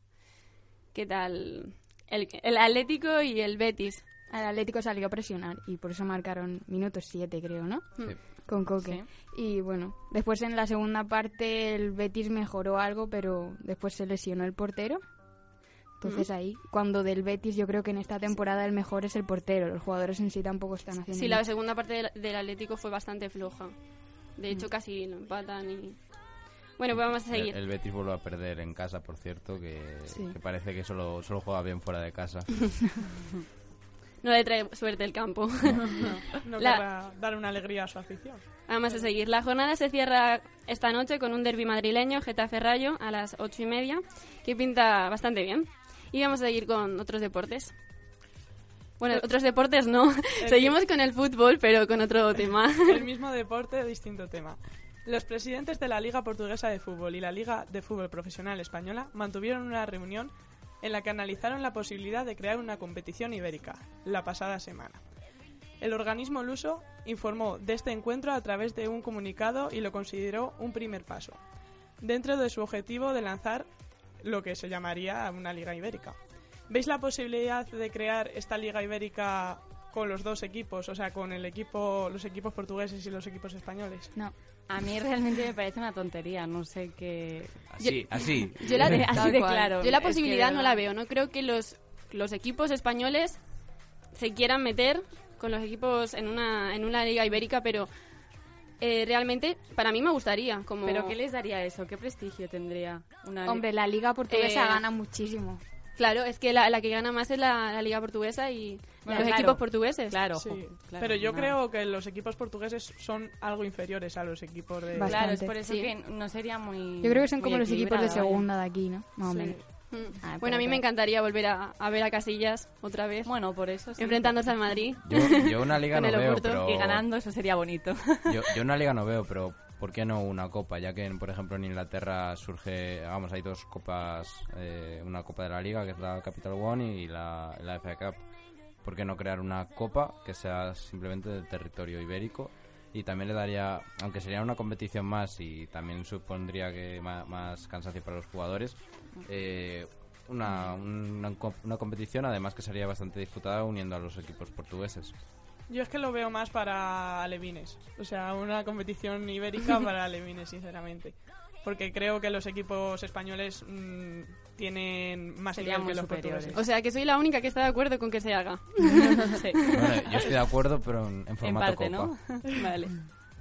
¿Qué tal? El, el Atlético y el Betis. Al Atlético salió a presionar y por eso marcaron minutos 7, creo, ¿no? Sí. Con Coque. Y bueno, después en la segunda parte el Betis mejoró algo, pero después se lesionó el portero. Entonces ahí, cuando del Betis yo creo que en esta temporada el mejor es el portero, los jugadores en sí tampoco están haciendo Sí, la mucho. segunda parte del, del Atlético fue bastante floja. De hecho, casi lo empatan y... Bueno, pues vamos a seguir. El, el Betis vuelve a perder en casa, por cierto, que, Sí. que parece que solo, solo juega bien fuera de casa. No le trae suerte el campo. No La- querrá dar una alegría a su afición. Vamos a seguir. La jornada se cierra esta noche con un derby madrileño, Getafe Rayo, a las ocho y media, que pinta bastante bien. Y vamos a seguir con otros deportes. Bueno, otros deportes no. Seguimos con el fútbol, pero con otro tema. El mismo deporte, distinto tema. Los presidentes de la Liga Portuguesa de Fútbol y la Liga de Fútbol Profesional Española mantuvieron una reunión en la que analizaron la posibilidad de crear una competición ibérica la pasada semana. El organismo luso informó de este encuentro a través de un comunicado y lo consideró un primer paso, dentro de su objetivo de lanzar lo que se llamaría una liga ibérica. ¿Veis la posibilidad de crear esta liga ibérica con los dos equipos, o sea, con el equipo, los equipos portugueses y los equipos españoles? No. A mí realmente me parece una tontería, no sé qué... Así, así. Yo la, Así de claro. Yo la Es que posibilidad no la veo. No creo que los, los equipos españoles se quieran meter con los equipos en una, en una liga ibérica, pero eh, realmente para mí me gustaría. Como... ¿Pero qué les daría eso? ¿Qué prestigio tendría una Hombre, la liga portuguesa Eh, gana muchísimo. Claro, es que la, la que gana más es la, la liga portuguesa y Bueno, los claro. equipos portugueses. Claro, Sí, jo, claro, pero yo no. creo que los equipos portugueses son algo inferiores a los equipos de... Claro, es Bastante. por eso Sí. que no sería muy Yo creo que son como los equipos de vaya. segunda de aquí, ¿no? Más o Sí. menos. Mm. Ah, bueno, a mí me encantaría volver a, a ver a Casillas otra vez, Bueno, por eso sí. enfrentándose al Madrid. Yo, yo una liga no el veo, pero... Y ganando, eso sería bonito. Yo, yo una liga no veo, pero ¿por qué no una copa? Ya que, por ejemplo, en Inglaterra surge, vamos, hay dos copas, eh, una copa de la liga, que es la Capital One, y la, la FA Cup. ¿Por qué no crear una copa que sea simplemente del territorio ibérico? Y también le daría, aunque sería una competición más y también supondría que más, cansancio para los jugadores, eh, una, una, una competición además que sería bastante disputada uniendo a los equipos portugueses. Yo es que lo veo más para alevines. O sea, una competición ibérica para alevines, sinceramente. Porque creo que los equipos españoles mm, tienen más Serían nivel que los superiores. portugueses. O sea, que soy la única que está de acuerdo con que se haga. Sí. Bueno, yo estoy de acuerdo, pero en, en En formato parte, copa. ¿no? vale.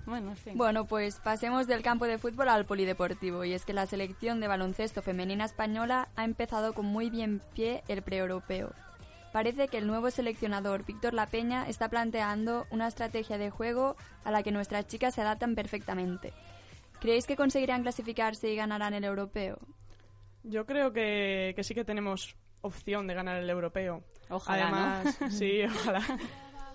Bueno, sí. Bueno, pues pasemos del campo de fútbol al polideportivo. Y es que la selección de baloncesto femenina española ha empezado con muy bien pie el pre-europeo. Parece que el nuevo seleccionador Víctor La Peña está planteando una estrategia de juego a la que nuestras chicas se adaptan perfectamente. ¿Creéis que conseguirán clasificarse y ganarán el europeo? Yo creo que, que sí que tenemos opción de ganar el europeo. Ojalá, ¿no? Además, sí, ojalá.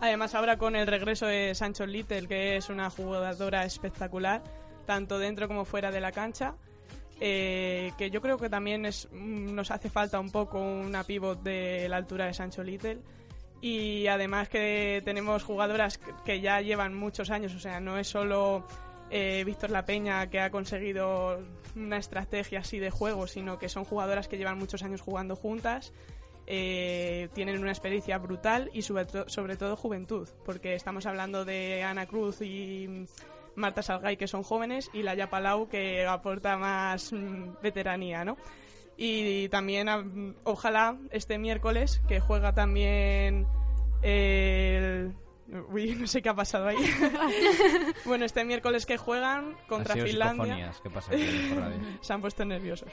Además, ahora con el regreso de Sancho Little, que es una jugadora espectacular, tanto dentro como fuera de la cancha, eh, que yo creo que también es, mm, nos hace falta un poco una pivot de la altura de Sancho Little. Y además que tenemos jugadoras que- ya llevan muchos años, o sea, no es solo eh, Víctor La Peña que ha conseguido una estrategia así de juego, sino que son jugadoras que llevan muchos años jugando juntas, eh, tienen una experiencia brutal y sobre, to- sobre todo juventud, porque estamos hablando de Ana Cruz y Marta Salgay que son jóvenes y Laia Palau que aporta más mm, veteranía, ¿no? Y también ojalá este miércoles que juega también el Uy, no sé qué ha pasado ahí. bueno, este miércoles que juegan contra Finlandia. ¿qué pasa? Se han puesto nerviosos.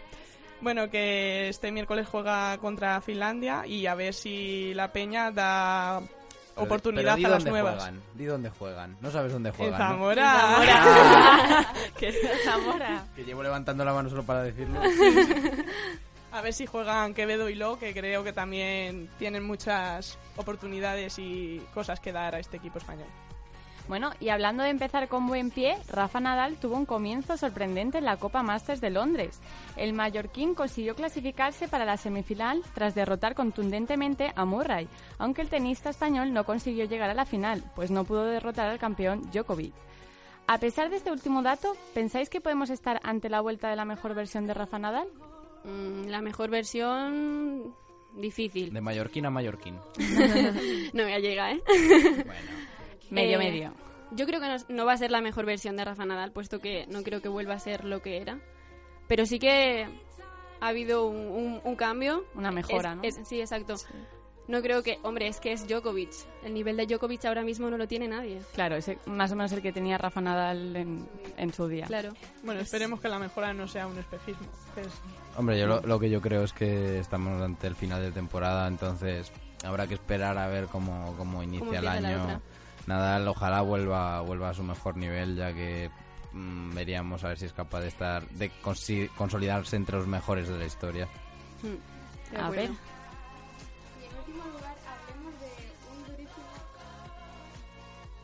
Bueno, que este miércoles juega contra Finlandia y a ver si la Peña da oportunidad pero a las dónde nuevas. Juegan, di dónde juegan. No sabes dónde En juegan. ¿no? Zamora. que Zamora. Que llevo levantando la mano solo para decirlo. A ver si juegan Quevedo y Lo, que creo que también tienen muchas oportunidades y cosas que dar a este equipo español. Bueno, y hablando de empezar con buen pie, Rafa Nadal tuvo un comienzo sorprendente en la Copa Masters de Londres. El mallorquín consiguió clasificarse para la semifinal tras derrotar contundentemente a Murray, aunque el tenista español no consiguió llegar a la final, pues no pudo derrotar al campeón Djokovic. A pesar de este último dato, ¿pensáis que podemos estar ante la vuelta de la mejor versión de Rafa Nadal? Mm, la mejor versión... Difícil. De mallorquín a mallorquín. no me llega, ¿eh? Medio, Eh, medio. Yo creo que no, no va a ser la mejor versión de Rafa Nadal, puesto que no creo que vuelva a ser lo que era. Pero sí que ha habido un, un- un cambio. Una mejora, Es- ¿no? es- sí, exacto. No creo que, hombre, es que es Djokovic. El nivel de Djokovic ahora mismo no lo tiene nadie. Claro, es más o menos el que tenía Rafa Nadal en, en su día. Claro. Bueno, esperemos que la mejora no sea un espejismo. Hombre, yo lo, lo que yo creo es que estamos ante el final de temporada, entonces habrá que esperar a ver cómo, cómo inicia el año. Nadal ojalá vuelva, vuelva a su mejor nivel, ya que mm, veríamos a ver si es capaz de estar de consolidarse entre los mejores de la historia. De A ver.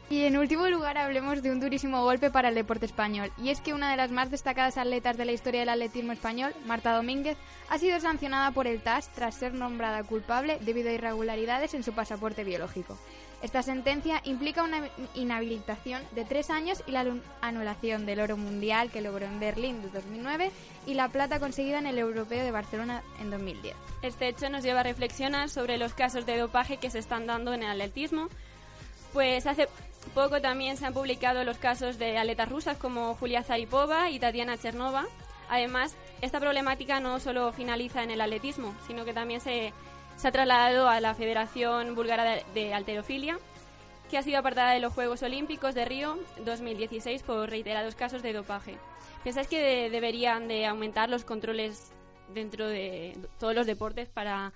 Y en último lugar hablemos de un durísimo golpe para el deporte español. Y es que una de las más destacadas atletas de la historia del atletismo español, Marta Domínguez, ha sido sancionada por el TAS tras ser nombrada culpable debido a irregularidades en su pasaporte biológico. Esta sentencia implica una inhabilitación de tres años y la anu- anulación del oro mundial que logró en Berlín de 2009 y la plata conseguida en el Europeo de Barcelona en 2010. Este hecho nos lleva a reflexionar sobre los casos de dopaje que se están dando en el atletismo. Pues hace poco también se han publicado los casos de atletas rusas como Julia Zaripova y Tatiana Chernova. Además, esta problemática no solo finaliza en el atletismo, sino que también se, se ha trasladado a la Federación Búlgara de, Alterofilia, que ha sido apartada de los Juegos Olímpicos de Río 2016 por reiterados casos de dopaje. ¿Pensáis que de- deberían de aumentar los controles dentro de todos los deportes para,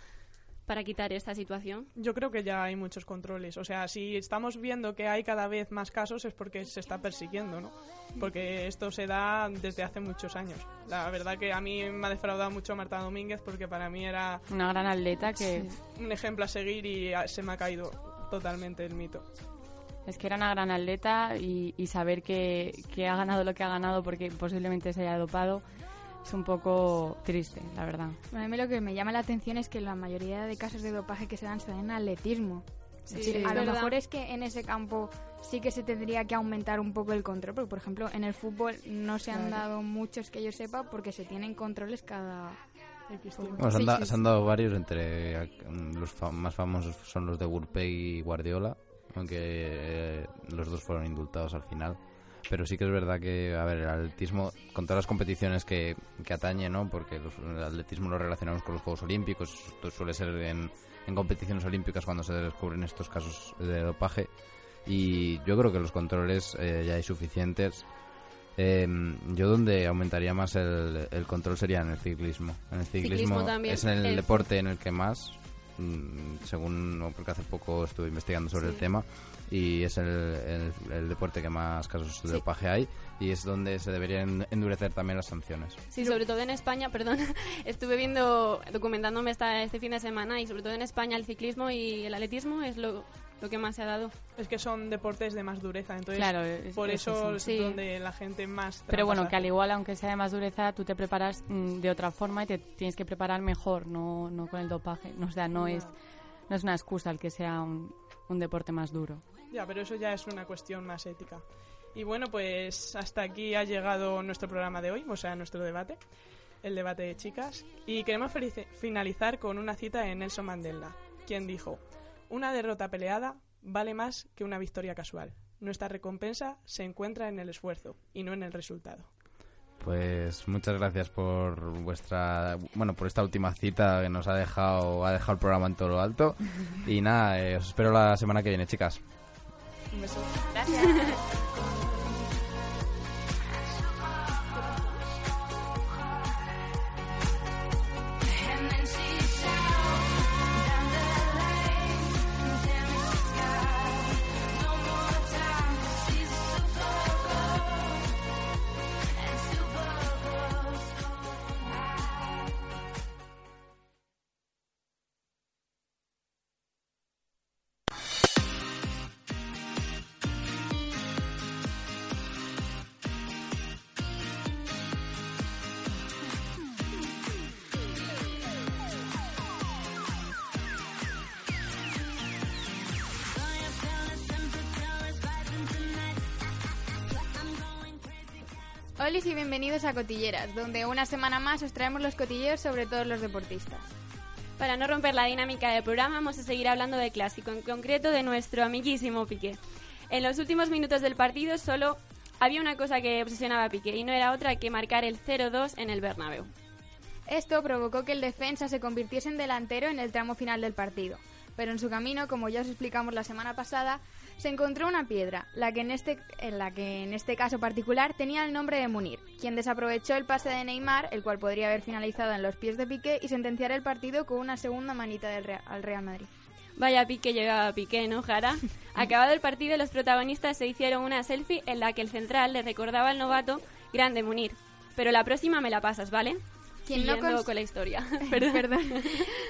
para quitar esta situación? Yo creo que ya hay muchos controles. O sea, si estamos viendo que hay cada vez más casos es porque se está persiguiendo, ¿no? Porque esto se da desde hace muchos años. La verdad que a mí me ha defraudado mucho Marta Domínguez porque para mí era Una gran atleta que un ejemplo a seguir y a- se me ha caído totalmente el mito. es que era una gran atleta y, y saber que, que ha ganado lo que ha ganado porque posiblemente se haya dopado es un poco triste, la verdad. Bueno, a mí lo que me llama la atención es que la mayoría de casos de dopaje que se dan se dan en atletismo. Sí, es a lo verdad. mejor es que en ese campo sí que se tendría que aumentar un poco el control, porque por ejemplo en el fútbol no se han Claro. dado muchos que yo sepa porque se tienen controles cada... Bueno, se, han da- se han dado varios, entre mm, los fa- más famosos son los de Gurpey y Guardiola, aunque eh, los dos fueron indultados al final. Pero sí que es verdad que, a ver, el atletismo, con todas las competiciones que, que atañe, ¿no? Porque los- el atletismo lo relacionamos con los Juegos Olímpicos, esto suele ser en, en competiciones olímpicas cuando se descubren estos casos de dopaje. Y yo creo que los controles eh, ya hay suficientes. Eh, yo donde aumentaría más el, el control sería en el ciclismo. En el ciclismo, Ciclismo también. es en el El- deporte en el que más, mm, según porque hace poco estuve investigando sobre Sí. el tema y es el, el- el deporte que más casos de Sí. dopaje hay y es donde se deberían endurecer también las sanciones. Sí, sobre todo en España, perdón, estuve viendo, documentándome esta, este fin de semana y sobre todo en España el ciclismo y el atletismo es lo, lo que más se ha dado. Es que son deportes de más dureza, entonces Claro, es- por eso eso sí. es Sí. donde la gente más... Pero bueno, que al igual, aunque sea de más dureza, tú te preparas mm, de otra forma y te tienes que preparar mejor, no, no con el dopaje. No, o sea, no, No. es no es una excusa el que sea un, un deporte más duro. Ya, pero eso ya es una cuestión más ética. Y bueno, pues hasta aquí ha llegado nuestro programa de hoy, o sea, nuestro debate, el debate de chicas. Y queremos finalizar con una cita de Nelson Mandela, quien dijo, una derrota peleada vale más que una victoria casual. Nuestra recompensa se encuentra en el esfuerzo y no en el resultado. Pues muchas gracias por vuestra, bueno, por esta última cita que nos ha dejado, ha dejado el programa en todo lo alto. Y nada, eh, os espero la semana que viene, chicas. Un beso. Gracias. Bienvenidos a Cotilleras, donde una semana más os traemos los cotilleos sobre todos los deportistas. Para no romper la dinámica del programa, vamos a seguir hablando del clásico, en concreto de nuestro amiguísimo Piqué. En los últimos minutos del partido solo había una cosa que obsesionaba a Piqué y no era otra que marcar el 0-2 en el Bernabéu. Esto provocó que el defensa se convirtiese en delantero en el tramo final del partido. Pero en su camino, como ya os explicamos la semana pasada, se encontró una piedra, la que en este, en la que en este caso particular tenía el nombre de Munir, quien desaprovechó el pase de Neymar, el cual podría haber finalizado en los pies de Piqué y sentenciar el partido con una segunda manita del Real- al Real Madrid. Vaya pique llegaba Piqué, ¿no, Jara? Acabado el partido, los protagonistas se hicieron una selfie en la que el central le recordaba al novato grande Munir. Pero la próxima me la pasas, ¿vale? Quien no cons- con la historia. Perdón.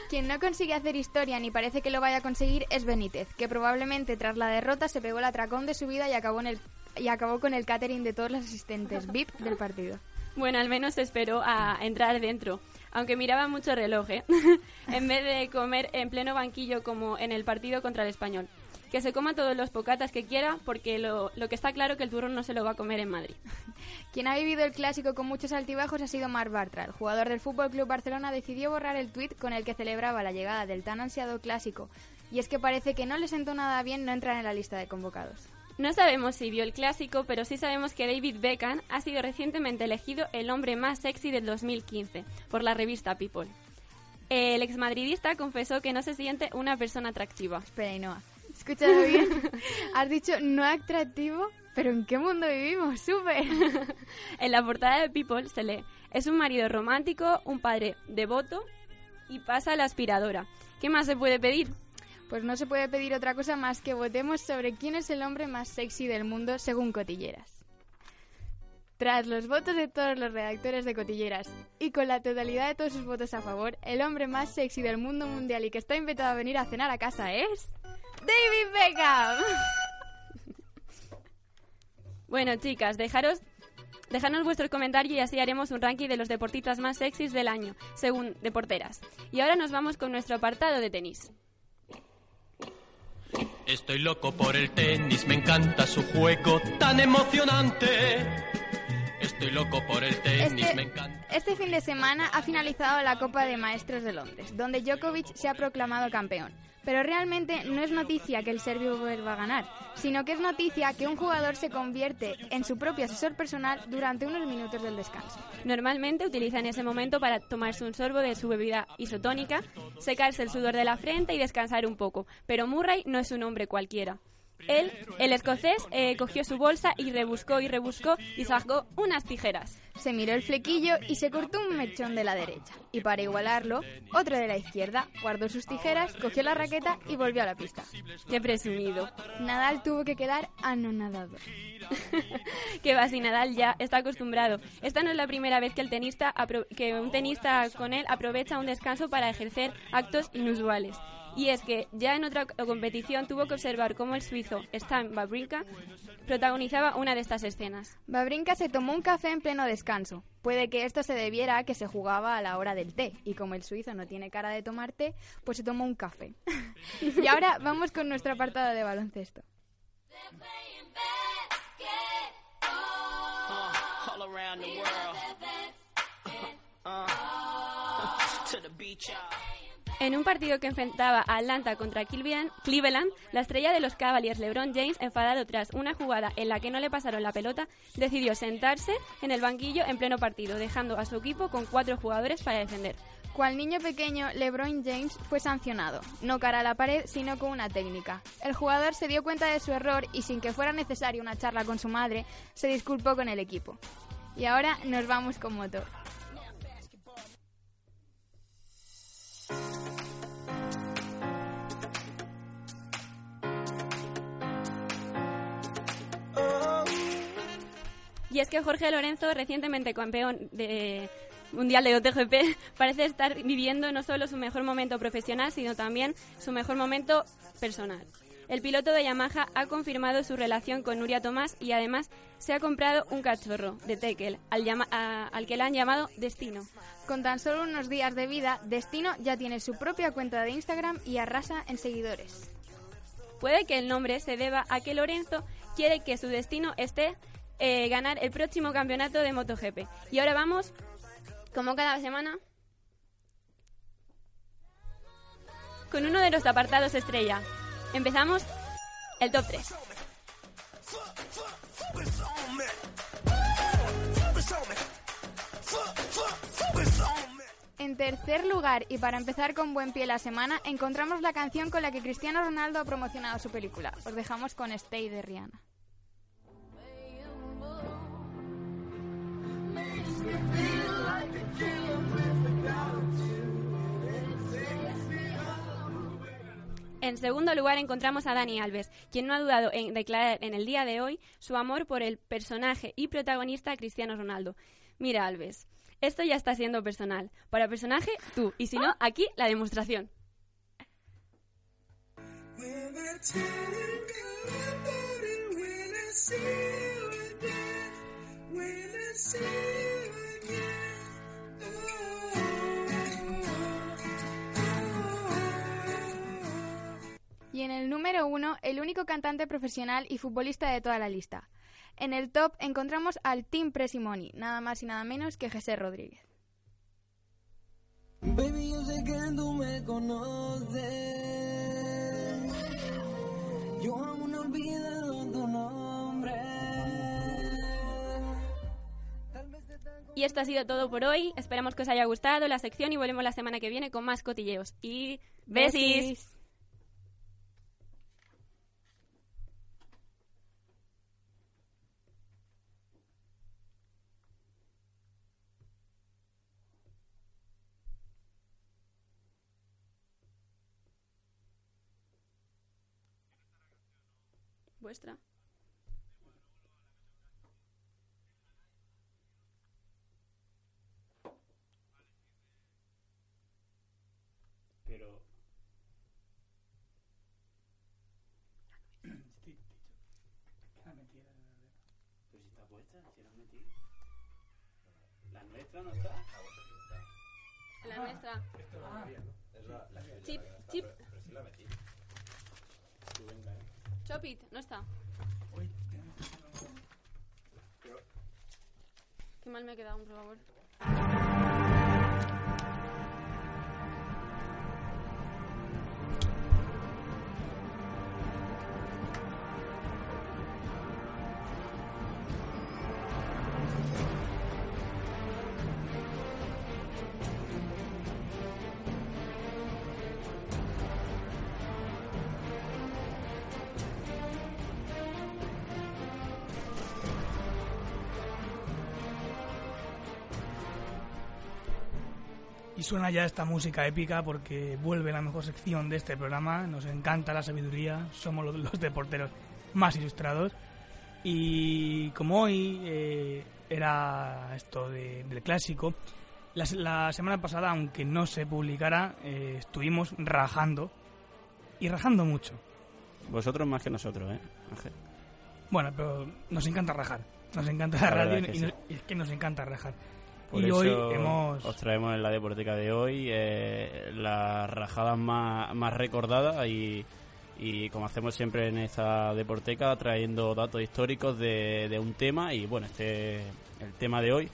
Quien no consigue hacer historia ni parece que lo vaya a conseguir es Benítez, que probablemente tras la derrota se pegó el atracón de su vida y acabó, en el, y acabó con el catering de todos los asistentes VIP del partido. Bueno, al menos esperó a entrar dentro, aunque miraba mucho reloj, ¿eh? en vez de comer en pleno banquillo como en el partido contra el español. Que se coma todos los pocatas que quiera, porque lo, lo que está claro que el turrón no se lo va a comer en Madrid. Quien ha vivido el clásico con muchos altibajos ha sido Marc Bartra. El jugador del Fútbol Club Barcelona decidió borrar el tuit con el que celebraba la llegada del tan ansiado clásico. Y es que parece que no le sentó nada bien no entrar en la lista de convocados. No sabemos si vio el clásico, pero sí sabemos que David Beckham ha sido recientemente elegido el hombre más sexy del 2015 por la revista People. El exmadridista confesó que no se siente una persona atractiva. Espera. ¿Escuchado bien? Has dicho no atractivo, pero ¿en qué mundo vivimos? ¡Súper! En la portada de People se lee, es un marido romántico, un padre devoto y pasa la aspiradora. ¿Qué más se puede pedir? Pues no se puede pedir otra cosa más que votemos sobre quién es el hombre más sexy del mundo según Cotilleras. Tras los votos de todos los redactores de Cotilleras y con la totalidad de todos sus votos a favor, el hombre más sexy del mundo mundial y que está invitado a venir a cenar a casa es... ¡David Beckham! Bueno, chicas, dejaros, dejadnos vuestros comentarios y así haremos un ranking de los deportistas más sexys del año, según Deporteras. Y ahora nos vamos con nuestro apartado de tenis. Estoy loco por el tenis, me encanta su juego tan emocionante. Estoy loco por el tenis, Este- me encanta. Este fin de semana ha finalizado la Copa de Maestros de Londres, donde Djokovic se ha proclamado campeón. Pero realmente no es noticia que el serbio vuelva a ganar, sino que es noticia que un jugador se convierte en su propio asesor personal durante unos minutos del descanso. Normalmente utilizan ese momento para tomarse un sorbo de su bebida isotónica, secarse el sudor de la frente y descansar un poco. Pero Murray no es un hombre cualquiera. Él, el escocés, eh, cogió su bolsa y rebuscó y rebuscó y sacó unas tijeras. Se miró el flequillo y se cortó un mechón de la derecha. Y para igualarlo, otro de la izquierda, guardó sus tijeras, cogió la raqueta y volvió a la pista. ¡Qué presumido! Nadal tuvo que quedar anonadado. que va, si Nadal ya está acostumbrado. Esta no es la primera vez que, el tenista que un tenista con él aprovecha un descanso para ejercer actos inusuales. Y es que ya en otra co- competición tuvo que observar cómo el suizo Stan Wawrinka protagonizaba una de estas escenas. Babrinka se tomó un café en pleno descanso. Puede que esto se debiera a que se jugaba a la hora del té, y como el suizo no tiene cara de tomar té, pues se tomó un café. y ahora vamos con nuestro apartado de baloncesto. En un partido que enfrentaba a Atlanta contra Cleveland, la estrella de los Cavaliers, LeBron James, enfadado tras una jugada en la que no le pasaron la pelota, decidió sentarse en el banquillo en pleno partido, dejando a su equipo con cuatro jugadores para defender. Cual niño pequeño, LeBron James fue sancionado, no cara a la pared, sino con una técnica. El jugador se dio cuenta de su error y sin que fuera necesaria una charla con su madre, se disculpó con el equipo. Y ahora nos vamos con motor. Y es que Jorge Lorenzo, recientemente campeón de mundial de OTGP, parece estar viviendo no solo su mejor momento profesional, sino también su mejor momento personal. El piloto de Yamaha ha confirmado su relación con Nuria Tomás y además se ha comprado un cachorro de Tekel, al, llama- a- al que le han llamado Destino. Con tan solo unos días de vida, Destino ya tiene su propia cuenta de Instagram y arrasa en seguidores. Puede que el nombre se deba a que Lorenzo quiere que su destino esté eh, ganar el próximo campeonato de MotoGP. Y ahora vamos, como cada semana, con uno de los apartados estrella. Empezamos el top 3. En tercer lugar, y para empezar con buen pie la semana, encontramos la canción con la que Cristiano Ronaldo ha promocionado su película. Os dejamos con Stay de Rihanna. En segundo lugar encontramos a Dani Alves, quien no ha dudado en declarar en el día de hoy su amor por el personaje y protagonista Cristiano Ronaldo. Mira, Alves, esto ya está siendo personal. Para personaje, tú. Y si no, aquí la demostración. Y en el número uno, el único cantante profesional y futbolista de toda la lista. En el top encontramos al Team Presimoni, nada más y nada menos que José Rodríguez. Baby, yo sé que tú me conoces. Yo aún no he olvidado tu nombre. Y esto ha sido todo por hoy. Esperamos que os haya gustado la sección y volvemos la semana que viene con más cotilleos. Y besis. Vuestra. Pero. Pero si está puesta, si la metido. ¿La nuestra no está? La nuestra. Chip, chip. Chopit, no está. Qué mal me he quedado, por favor. Y suena ya esta música épica porque vuelve la mejor sección de este programa. Nos encanta la sabiduría, somos los, los deporteros más ilustrados. Y como hoy eh, era esto de- del clásico, la, se- la semana pasada, aunque no se publicara, eh, estuvimos rajando. Y rajando mucho. Vosotros más que nosotros, ¿eh? Ángel? Bueno, pero nos encanta rajar. Nos encanta la, radio y, sí. nos- y es que nos encanta rajar. Por y eso hoy hemos... os traemos en la deporteca de hoy eh, las rajadas más, más recordadas y, y como hacemos siempre en esta deporteca trayendo datos históricos de, de un tema y bueno, este el tema de hoy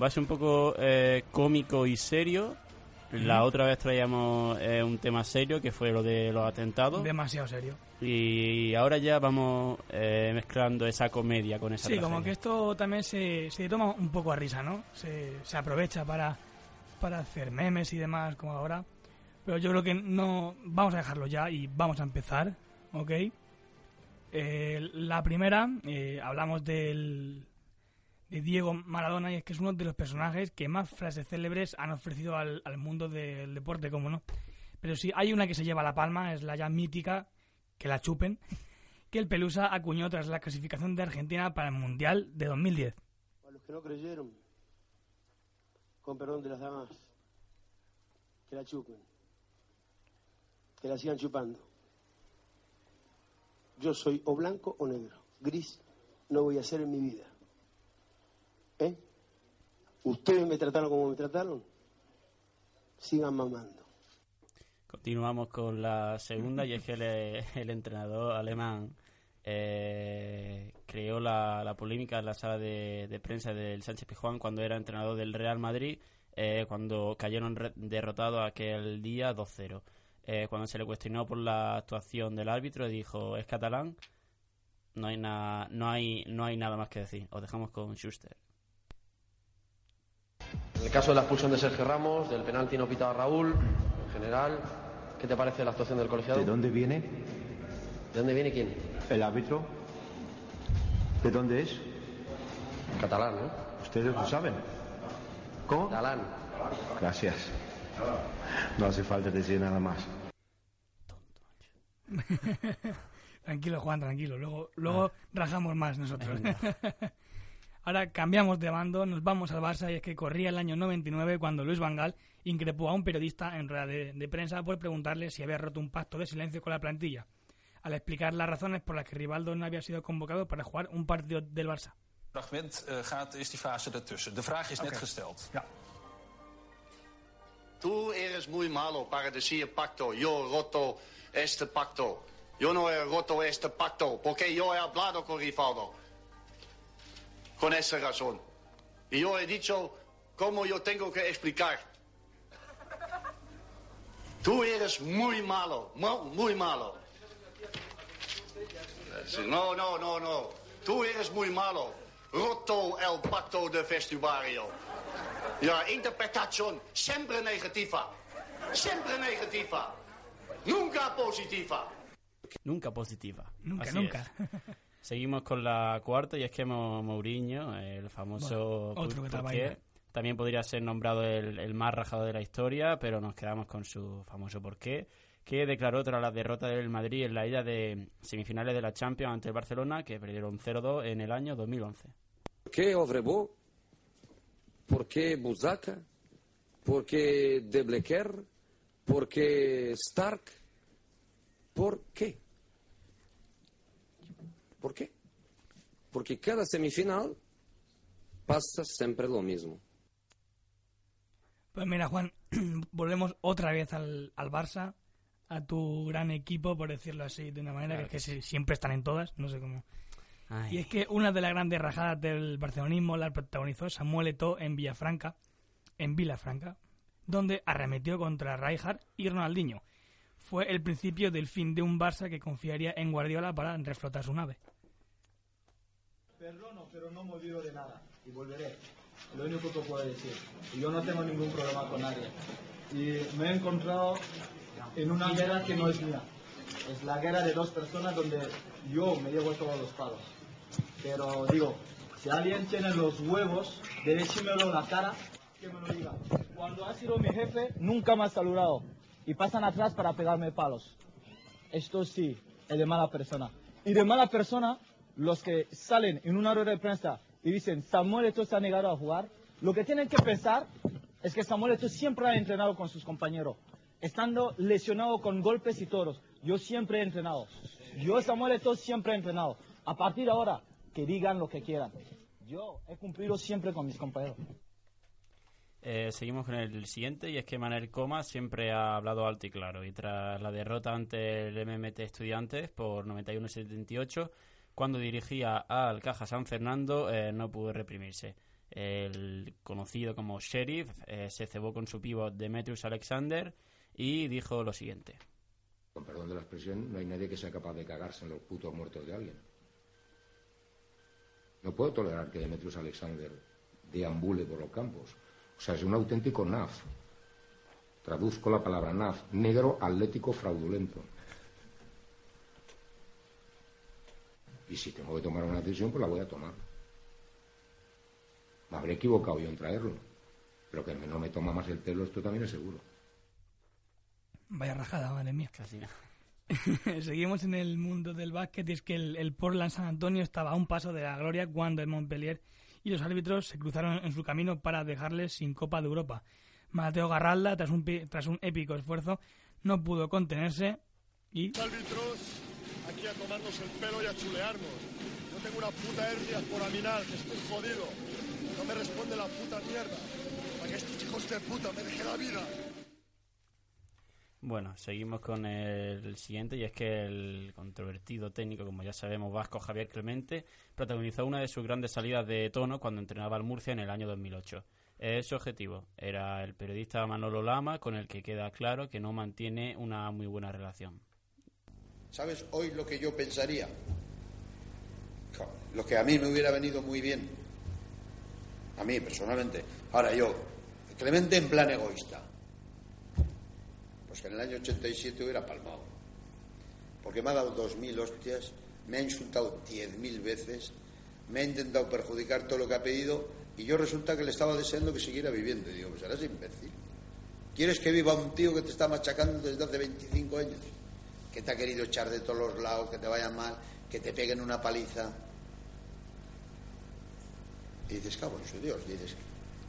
va a ser un poco eh, cómico y serio. La otra vez traíamos eh, un tema serio que fue lo de los atentados. Demasiado serio. Y ahora ya vamos eh, mezclando esa comedia con esa Sí, como tragedia. que esto también se, se toma un poco a risa, ¿no? Se, se aprovecha para, para hacer memes y demás, como ahora. Pero yo creo que no. Vamos a dejarlo ya y vamos a empezar, ¿ok? Eh, la primera, eh, hablamos del, de Diego Maradona y es que es uno de los personajes que más frases célebres han ofrecido al, al mundo del deporte, como no. Pero sí, hay una que se lleva la palma, es la ya mítica, que la chupen, que el Pelusa acuñó tras la clasificación de Argentina para el Mundial de 2010. A los que no creyeron, con perdón de las damas, que la chupen, que la sigan chupando. Yo soy o blanco o negro, gris no voy a ser en mi vida. ¿Eh? Ustedes me trataron como me trataron, sigan mamando. Continuamos con la segunda y es que el, entrenador alemán eh, creó la, polémica en la sala de, prensa del Sánchez Pizjuán cuando era entrenador del Real Madrid, eh, cuando cayeron derrotados aquel día 2-0. Eh, cuando se le cuestionó por la actuación del árbitro, dijo, es catalán, no hay, na- no hay, no hay nada más que decir. Os dejamos con Schuster. En el caso de la expulsión de Sergio Ramos, del penalti no pitado a Raúl, general, ¿qué te parece la actuación del colegiado? ¿De dónde viene? ¿De dónde viene quién? ¿El árbitro? ¿De dónde es? Catalán, ¿no? Ustedes lo saben. ¿Cómo? Catalán. Gracias. No hace falta decir nada más. tranquilo, Juan, tranquilo. Luego, luego Ah. rajamos más nosotros. Ahora cambiamos de bando, nos vamos al Barça y es que corría el año 99 cuando Luis Vangal increpó a un periodista en rueda de, de prensa por preguntarle si había roto un pacto de silencio con la plantilla, al explicar las razones por las que Rivaldo no había sido convocado para jugar un partido del Barça. fragment eh, gaat, is die fase ertussen. De vraag is net gesteld. Tú eres muy malo para decir pacto. Yo roto este pacto. Yo no he roto este pacto porque yo he hablado con Rivaldo. Con esa razón. Y yo he dicho cómo yo tengo que explicar. Tú eres muy malo, mu- muy malo. No, no, no, no. Tú eres muy malo. Roto el pacto de vestuario. Ja, interpretación siempre negativa. Siempre negativa. Nunca positiva. Nunca positiva. Nunca, Así nunca. es. Seguimos con la cuarta y es que Mo- Mourinho, el famoso Bueno, otro ¿por- que te por baila. qué? también podría ser nombrado el, el más rajado de la historia, pero nos quedamos con su famoso porqué, que declaró tras la derrota del Madrid en la ida de semifinales de la Champions ante el Barcelona, que perdieron 0-2 en el año 2011. Por qué Ovrebo? ¿Por qué Buzaca? ¿Por qué De Blecker? ¿Por qué Stark? ¿Por qué? ¿Por qué? Porque cada semifinal pasa siempre lo mismo. Pues mira, Juan, volvemos otra vez al, al Barça, a tu gran equipo, por decirlo así, de una manera Claro que, es que siempre están en todas, no sé cómo. Ay. Y es que una de las grandes rajadas del barcelonismo la protagonizó Samuel Eto'o en Villafranca, en Vilafranca, donde arremetió contra Rijkaard y Ronaldinho. Fue el principio del fin de un Barça que confiaría en Guardiola para reflotar su nave. Perdono, pero no me olvido de nada y volveré. Lo único que puedo decir. Yo no tengo ningún problema con nadie. Y me he encontrado en una guerra que no es mía. Es la guerra de dos personas donde yo me llevo todos los palos. Pero digo, si alguien tiene los huevos de decírmelo en la cara, que me lo diga. Cuando ha sido mi jefe, nunca me ha saludado. Y pasan atrás para pegarme palos. Esto sí, es de mala persona. Y de mala persona, los que salen en una rueda de prensa y dicen Samuel Eto'o se ha negado a jugar, lo que tienen que pensar es que Samuel Eto'o siempre ha entrenado con sus compañeros, estando lesionado con golpes y toros. Yo siempre he entrenado. Yo, Samuel Eto'o, siempre he entrenado. A partir de ahora, que digan lo que quieran. Yo he cumplido siempre con mis compañeros. Eh, seguimos con el siguiente y es que Manel Coma siempre ha hablado alto y claro y tras la derrota ante el MMT Estudiantes por 91-78 cuando dirigía al Caja San Fernando eh, no pudo reprimirse. El conocido como Sheriff eh, se cebó con su pívot Demetrius Alexander y dijo lo siguiente. Con perdón de la expresión, no hay nadie que sea capaz de cagarse en los putos muertos de alguien. No puedo tolerar que Demetrius Alexander deambule por los campos. O sea, es un auténtico NAF. Traduzco la palabra NAF, negro atlético fraudulento. Y si tengo que tomar una decisión, pues la voy a tomar. Me habré equivocado yo en traerlo. Pero que no me toma más el pelo, esto también es seguro. Vaya rajada, madre mía. Casi. Seguimos en el mundo del básquet y es que el, el Portland San Antonio estaba a un paso de la gloria cuando el Montpellier y los árbitros se cruzaron en su camino para dejarles sin Copa de Europa. Mateo Garralda, tras un, tras un épico esfuerzo, no pudo contenerse y árbitros a tomarnos el pelo y a chulearnos. Tengo una puta hernia foraminal, que estoy jodido. No me responde la puta mierda. Para que estos hijos de puta me dejen la vida. Bueno, seguimos con el siguiente y es que el controvertido técnico, como ya sabemos, vasco Javier Clemente, protagonizó una de sus grandes salidas de tono cuando entrenaba al Murcia en el año 2008. Eh, su objetivo era el periodista Manolo Lama, con el que queda claro que no mantiene una muy buena relación. ¿Sabes hoy lo que yo pensaría? Lo que a mí me hubiera venido muy bien. A mí, personalmente. Ahora yo, Clemente en plan egoísta. Pues que en el año 87 hubiera palmado. Porque me ha dado dos mil hostias, me ha insultado diez mil veces, me ha intentado perjudicar todo lo que ha pedido y yo resulta que le estaba deseando que siguiera viviendo. Y digo, pues eres imbécil. ¿Quieres que viva un tío que te está machacando desde hace 25 años? Que te ha querido echar de todos los lados, que te vaya mal, que te peguen una paliza. Y dices, cabrón, su Dios, dices,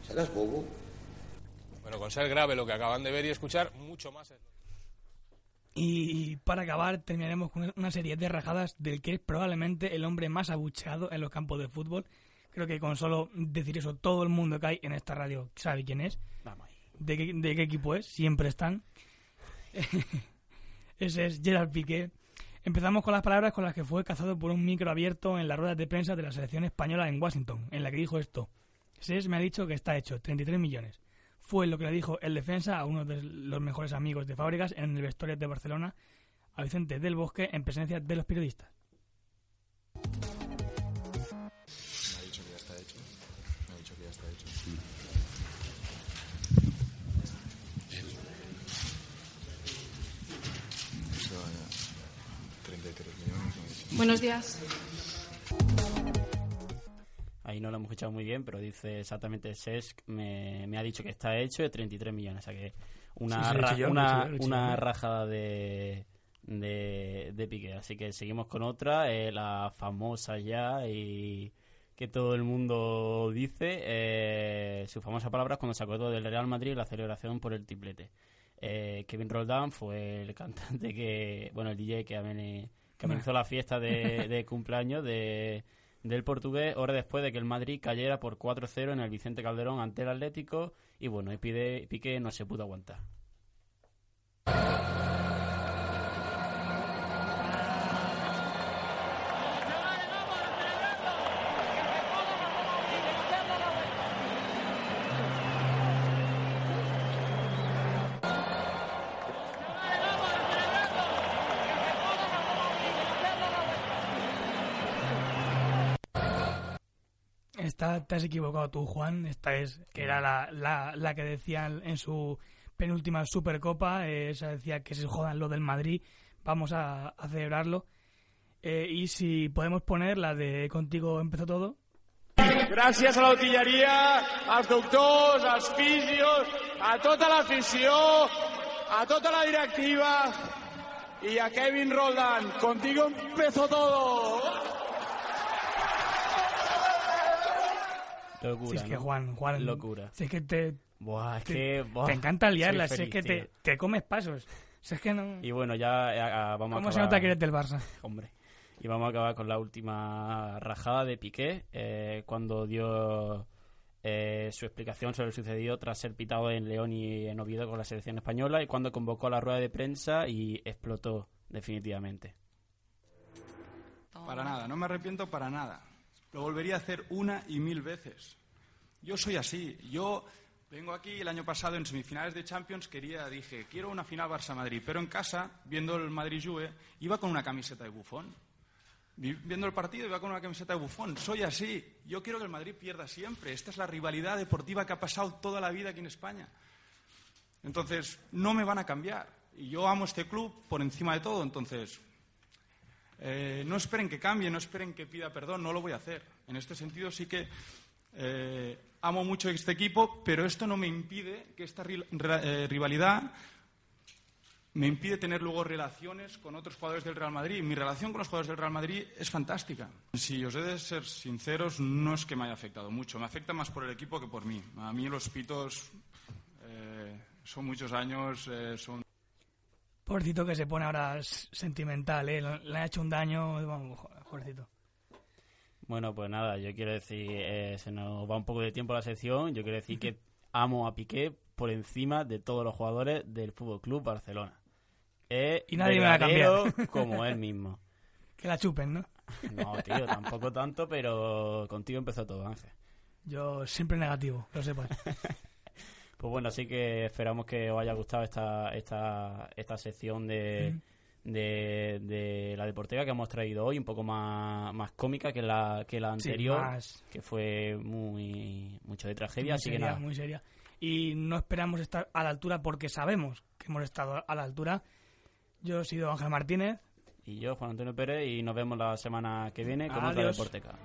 serás bobo. Bueno, con ser grave lo que acaban de ver y escuchar, mucho más. es- Y para acabar, terminaremos con una serie de rajadas del que es probablemente el hombre más abucheado en los campos de fútbol. Creo que con solo decir eso, todo el mundo que hay en esta radio sabe quién es. De qué, de qué equipo es, siempre están. Ese es Gerard Piqué. Empezamos con las palabras con las que fue cazado por un micro abierto en la rueda de prensa de la selección española en Washington, en la que dijo esto. SES me ha dicho que está hecho, 33 millones. Fue lo que le dijo el defensa a uno de los mejores amigos de Fábricas en el vestuario de Barcelona, a Vicente del Bosque, en presencia de los periodistas. Buenos días. Ahí no lo hemos escuchado muy bien, pero dice exactamente Sesc me, me ha dicho que está hecho de 33 millones. O sea que una, Sí, sí, lo he ra- hecho yo, una, yo, una rajada de, de, de Piqué. Así que seguimos con otra, eh, la famosa ya y que todo el mundo dice, eh, sus famosas palabras cuando se acordó del Real Madrid y la celebración por el triplete. Eh, Kevin Roldán fue el cantante que, bueno, el DJ que, amene- que amenizó la fiesta de, de cumpleaños de, del portugués, hora después de que el Madrid cayera por 4-0 en el Vicente Calderón ante el Atlético y bueno, y pide, Piqué no se pudo aguantar. Te has equivocado tú, Juan. Esta es que era la, la, que decían en su penúltima Supercopa. eh, esa decía que se jodan lo del Madrid. Vamos a, celebrarlo. Eh, y si podemos poner la de Contigo empezó todo. Gràcies a l'Autilleria, als doctors, als fisios, a tota l'afició, a tota la directiva y a Kevin Roldán. Contigo empezó todo. Locura, Si es que. Juan, Juan. Locura. Si es que te. Buah, es te, que, buah, te encanta liarla. soy Si es feliz, que te, te comes pasos. Si es que no. Y bueno, ya ah, vamos a ¿Cómo se nota que eres del Barça? Hombre. Y vamos a acabar con la última rajada de Piqué, eh, cuando dio eh, su explicación sobre lo sucedido tras ser pitado en León y en Oviedo con la selección española y cuando convocó a la rueda de prensa y explotó definitivamente. Para nada, no me arrepiento para nada. Lo volvería a hacer una y mil veces. Yo soy así. Yo vengo aquí el año pasado en semifinales de Champions, quería, dije, quiero una final Barça-Madrid, pero en casa, viendo el Madrid-Juve, iba con una camiseta de bufón. Vi- Viendo el partido iba con una camiseta de bufón. Soy así. Yo quiero que el Madrid pierda siempre. Esta es la rivalidad deportiva que ha pasado toda la vida aquí en España. Entonces, no me van a cambiar. Y yo amo este club por encima de todo. Entonces, eh, no esperen que cambie, no esperen que pida perdón, no lo voy a hacer. En este sentido sí que eh, amo mucho este equipo, pero esto no me impide que esta eh, rivalidad me impide tener luego relaciones con otros jugadores del Real Madrid. Mi relación con los jugadores del Real Madrid es fantástica. Si os he de ser sinceros, no es que me haya afectado mucho. Me afecta más por el equipo que por mí. A mí los pitos son muchos años, son Pobrecito que se pone ahora sentimental, ¿eh? Le ha hecho un daño. Vamos, pobrecito. Bueno, pues nada, yo quiero decir, eh, se nos va un poco de tiempo la sección, yo quiero decir que amo a Piqué por encima de todos los jugadores del Fútbol Club Barcelona. Es Y nadie me va a cambiar. como él mismo. Que la chupen, ¿no? No, tío, tampoco tanto, pero contigo empezó todo, Ángel. Yo siempre negativo, lo sepas. Pues bueno, así que esperamos que os haya gustado esta, esta, esta sección de, de, de la deportiva que hemos traído hoy, un poco más, más cómica que la, que la Sí, anterior, más- que fue muy mucho de tragedia. muy así seria, que nada, muy seria. y no esperamos estar a la altura porque sabemos que hemos estado a la altura. Yo he sido Ángel Martínez. Y yo, Juan Antonio Pérez, y nos vemos la semana que viene con otra Adiós. Deporteca.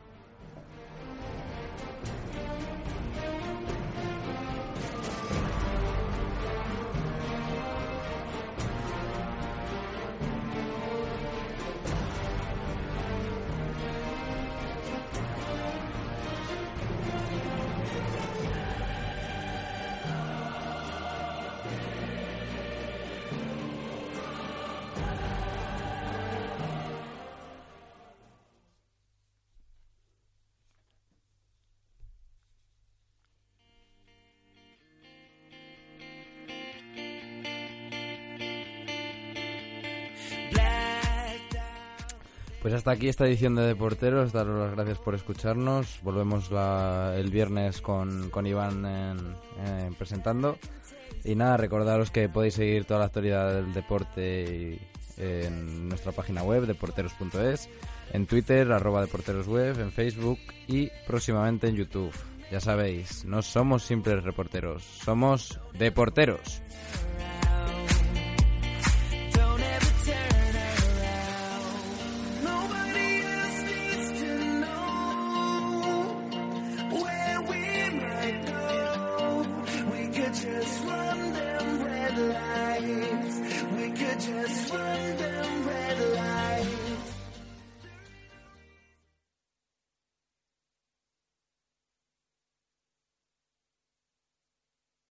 Hasta aquí esta edición de Deporteros. Daros las gracias por escucharnos. Volvemos la- el viernes con, con Iván en- en presentando. Y nada, recordaros que podéis seguir toda la actualidad del deporte en nuestra página web, deporteros.es, en Twitter, arroba deporterosweb, en Facebook y próximamente en YouTube. Ya sabéis, no somos simples reporteros, somos deporteros.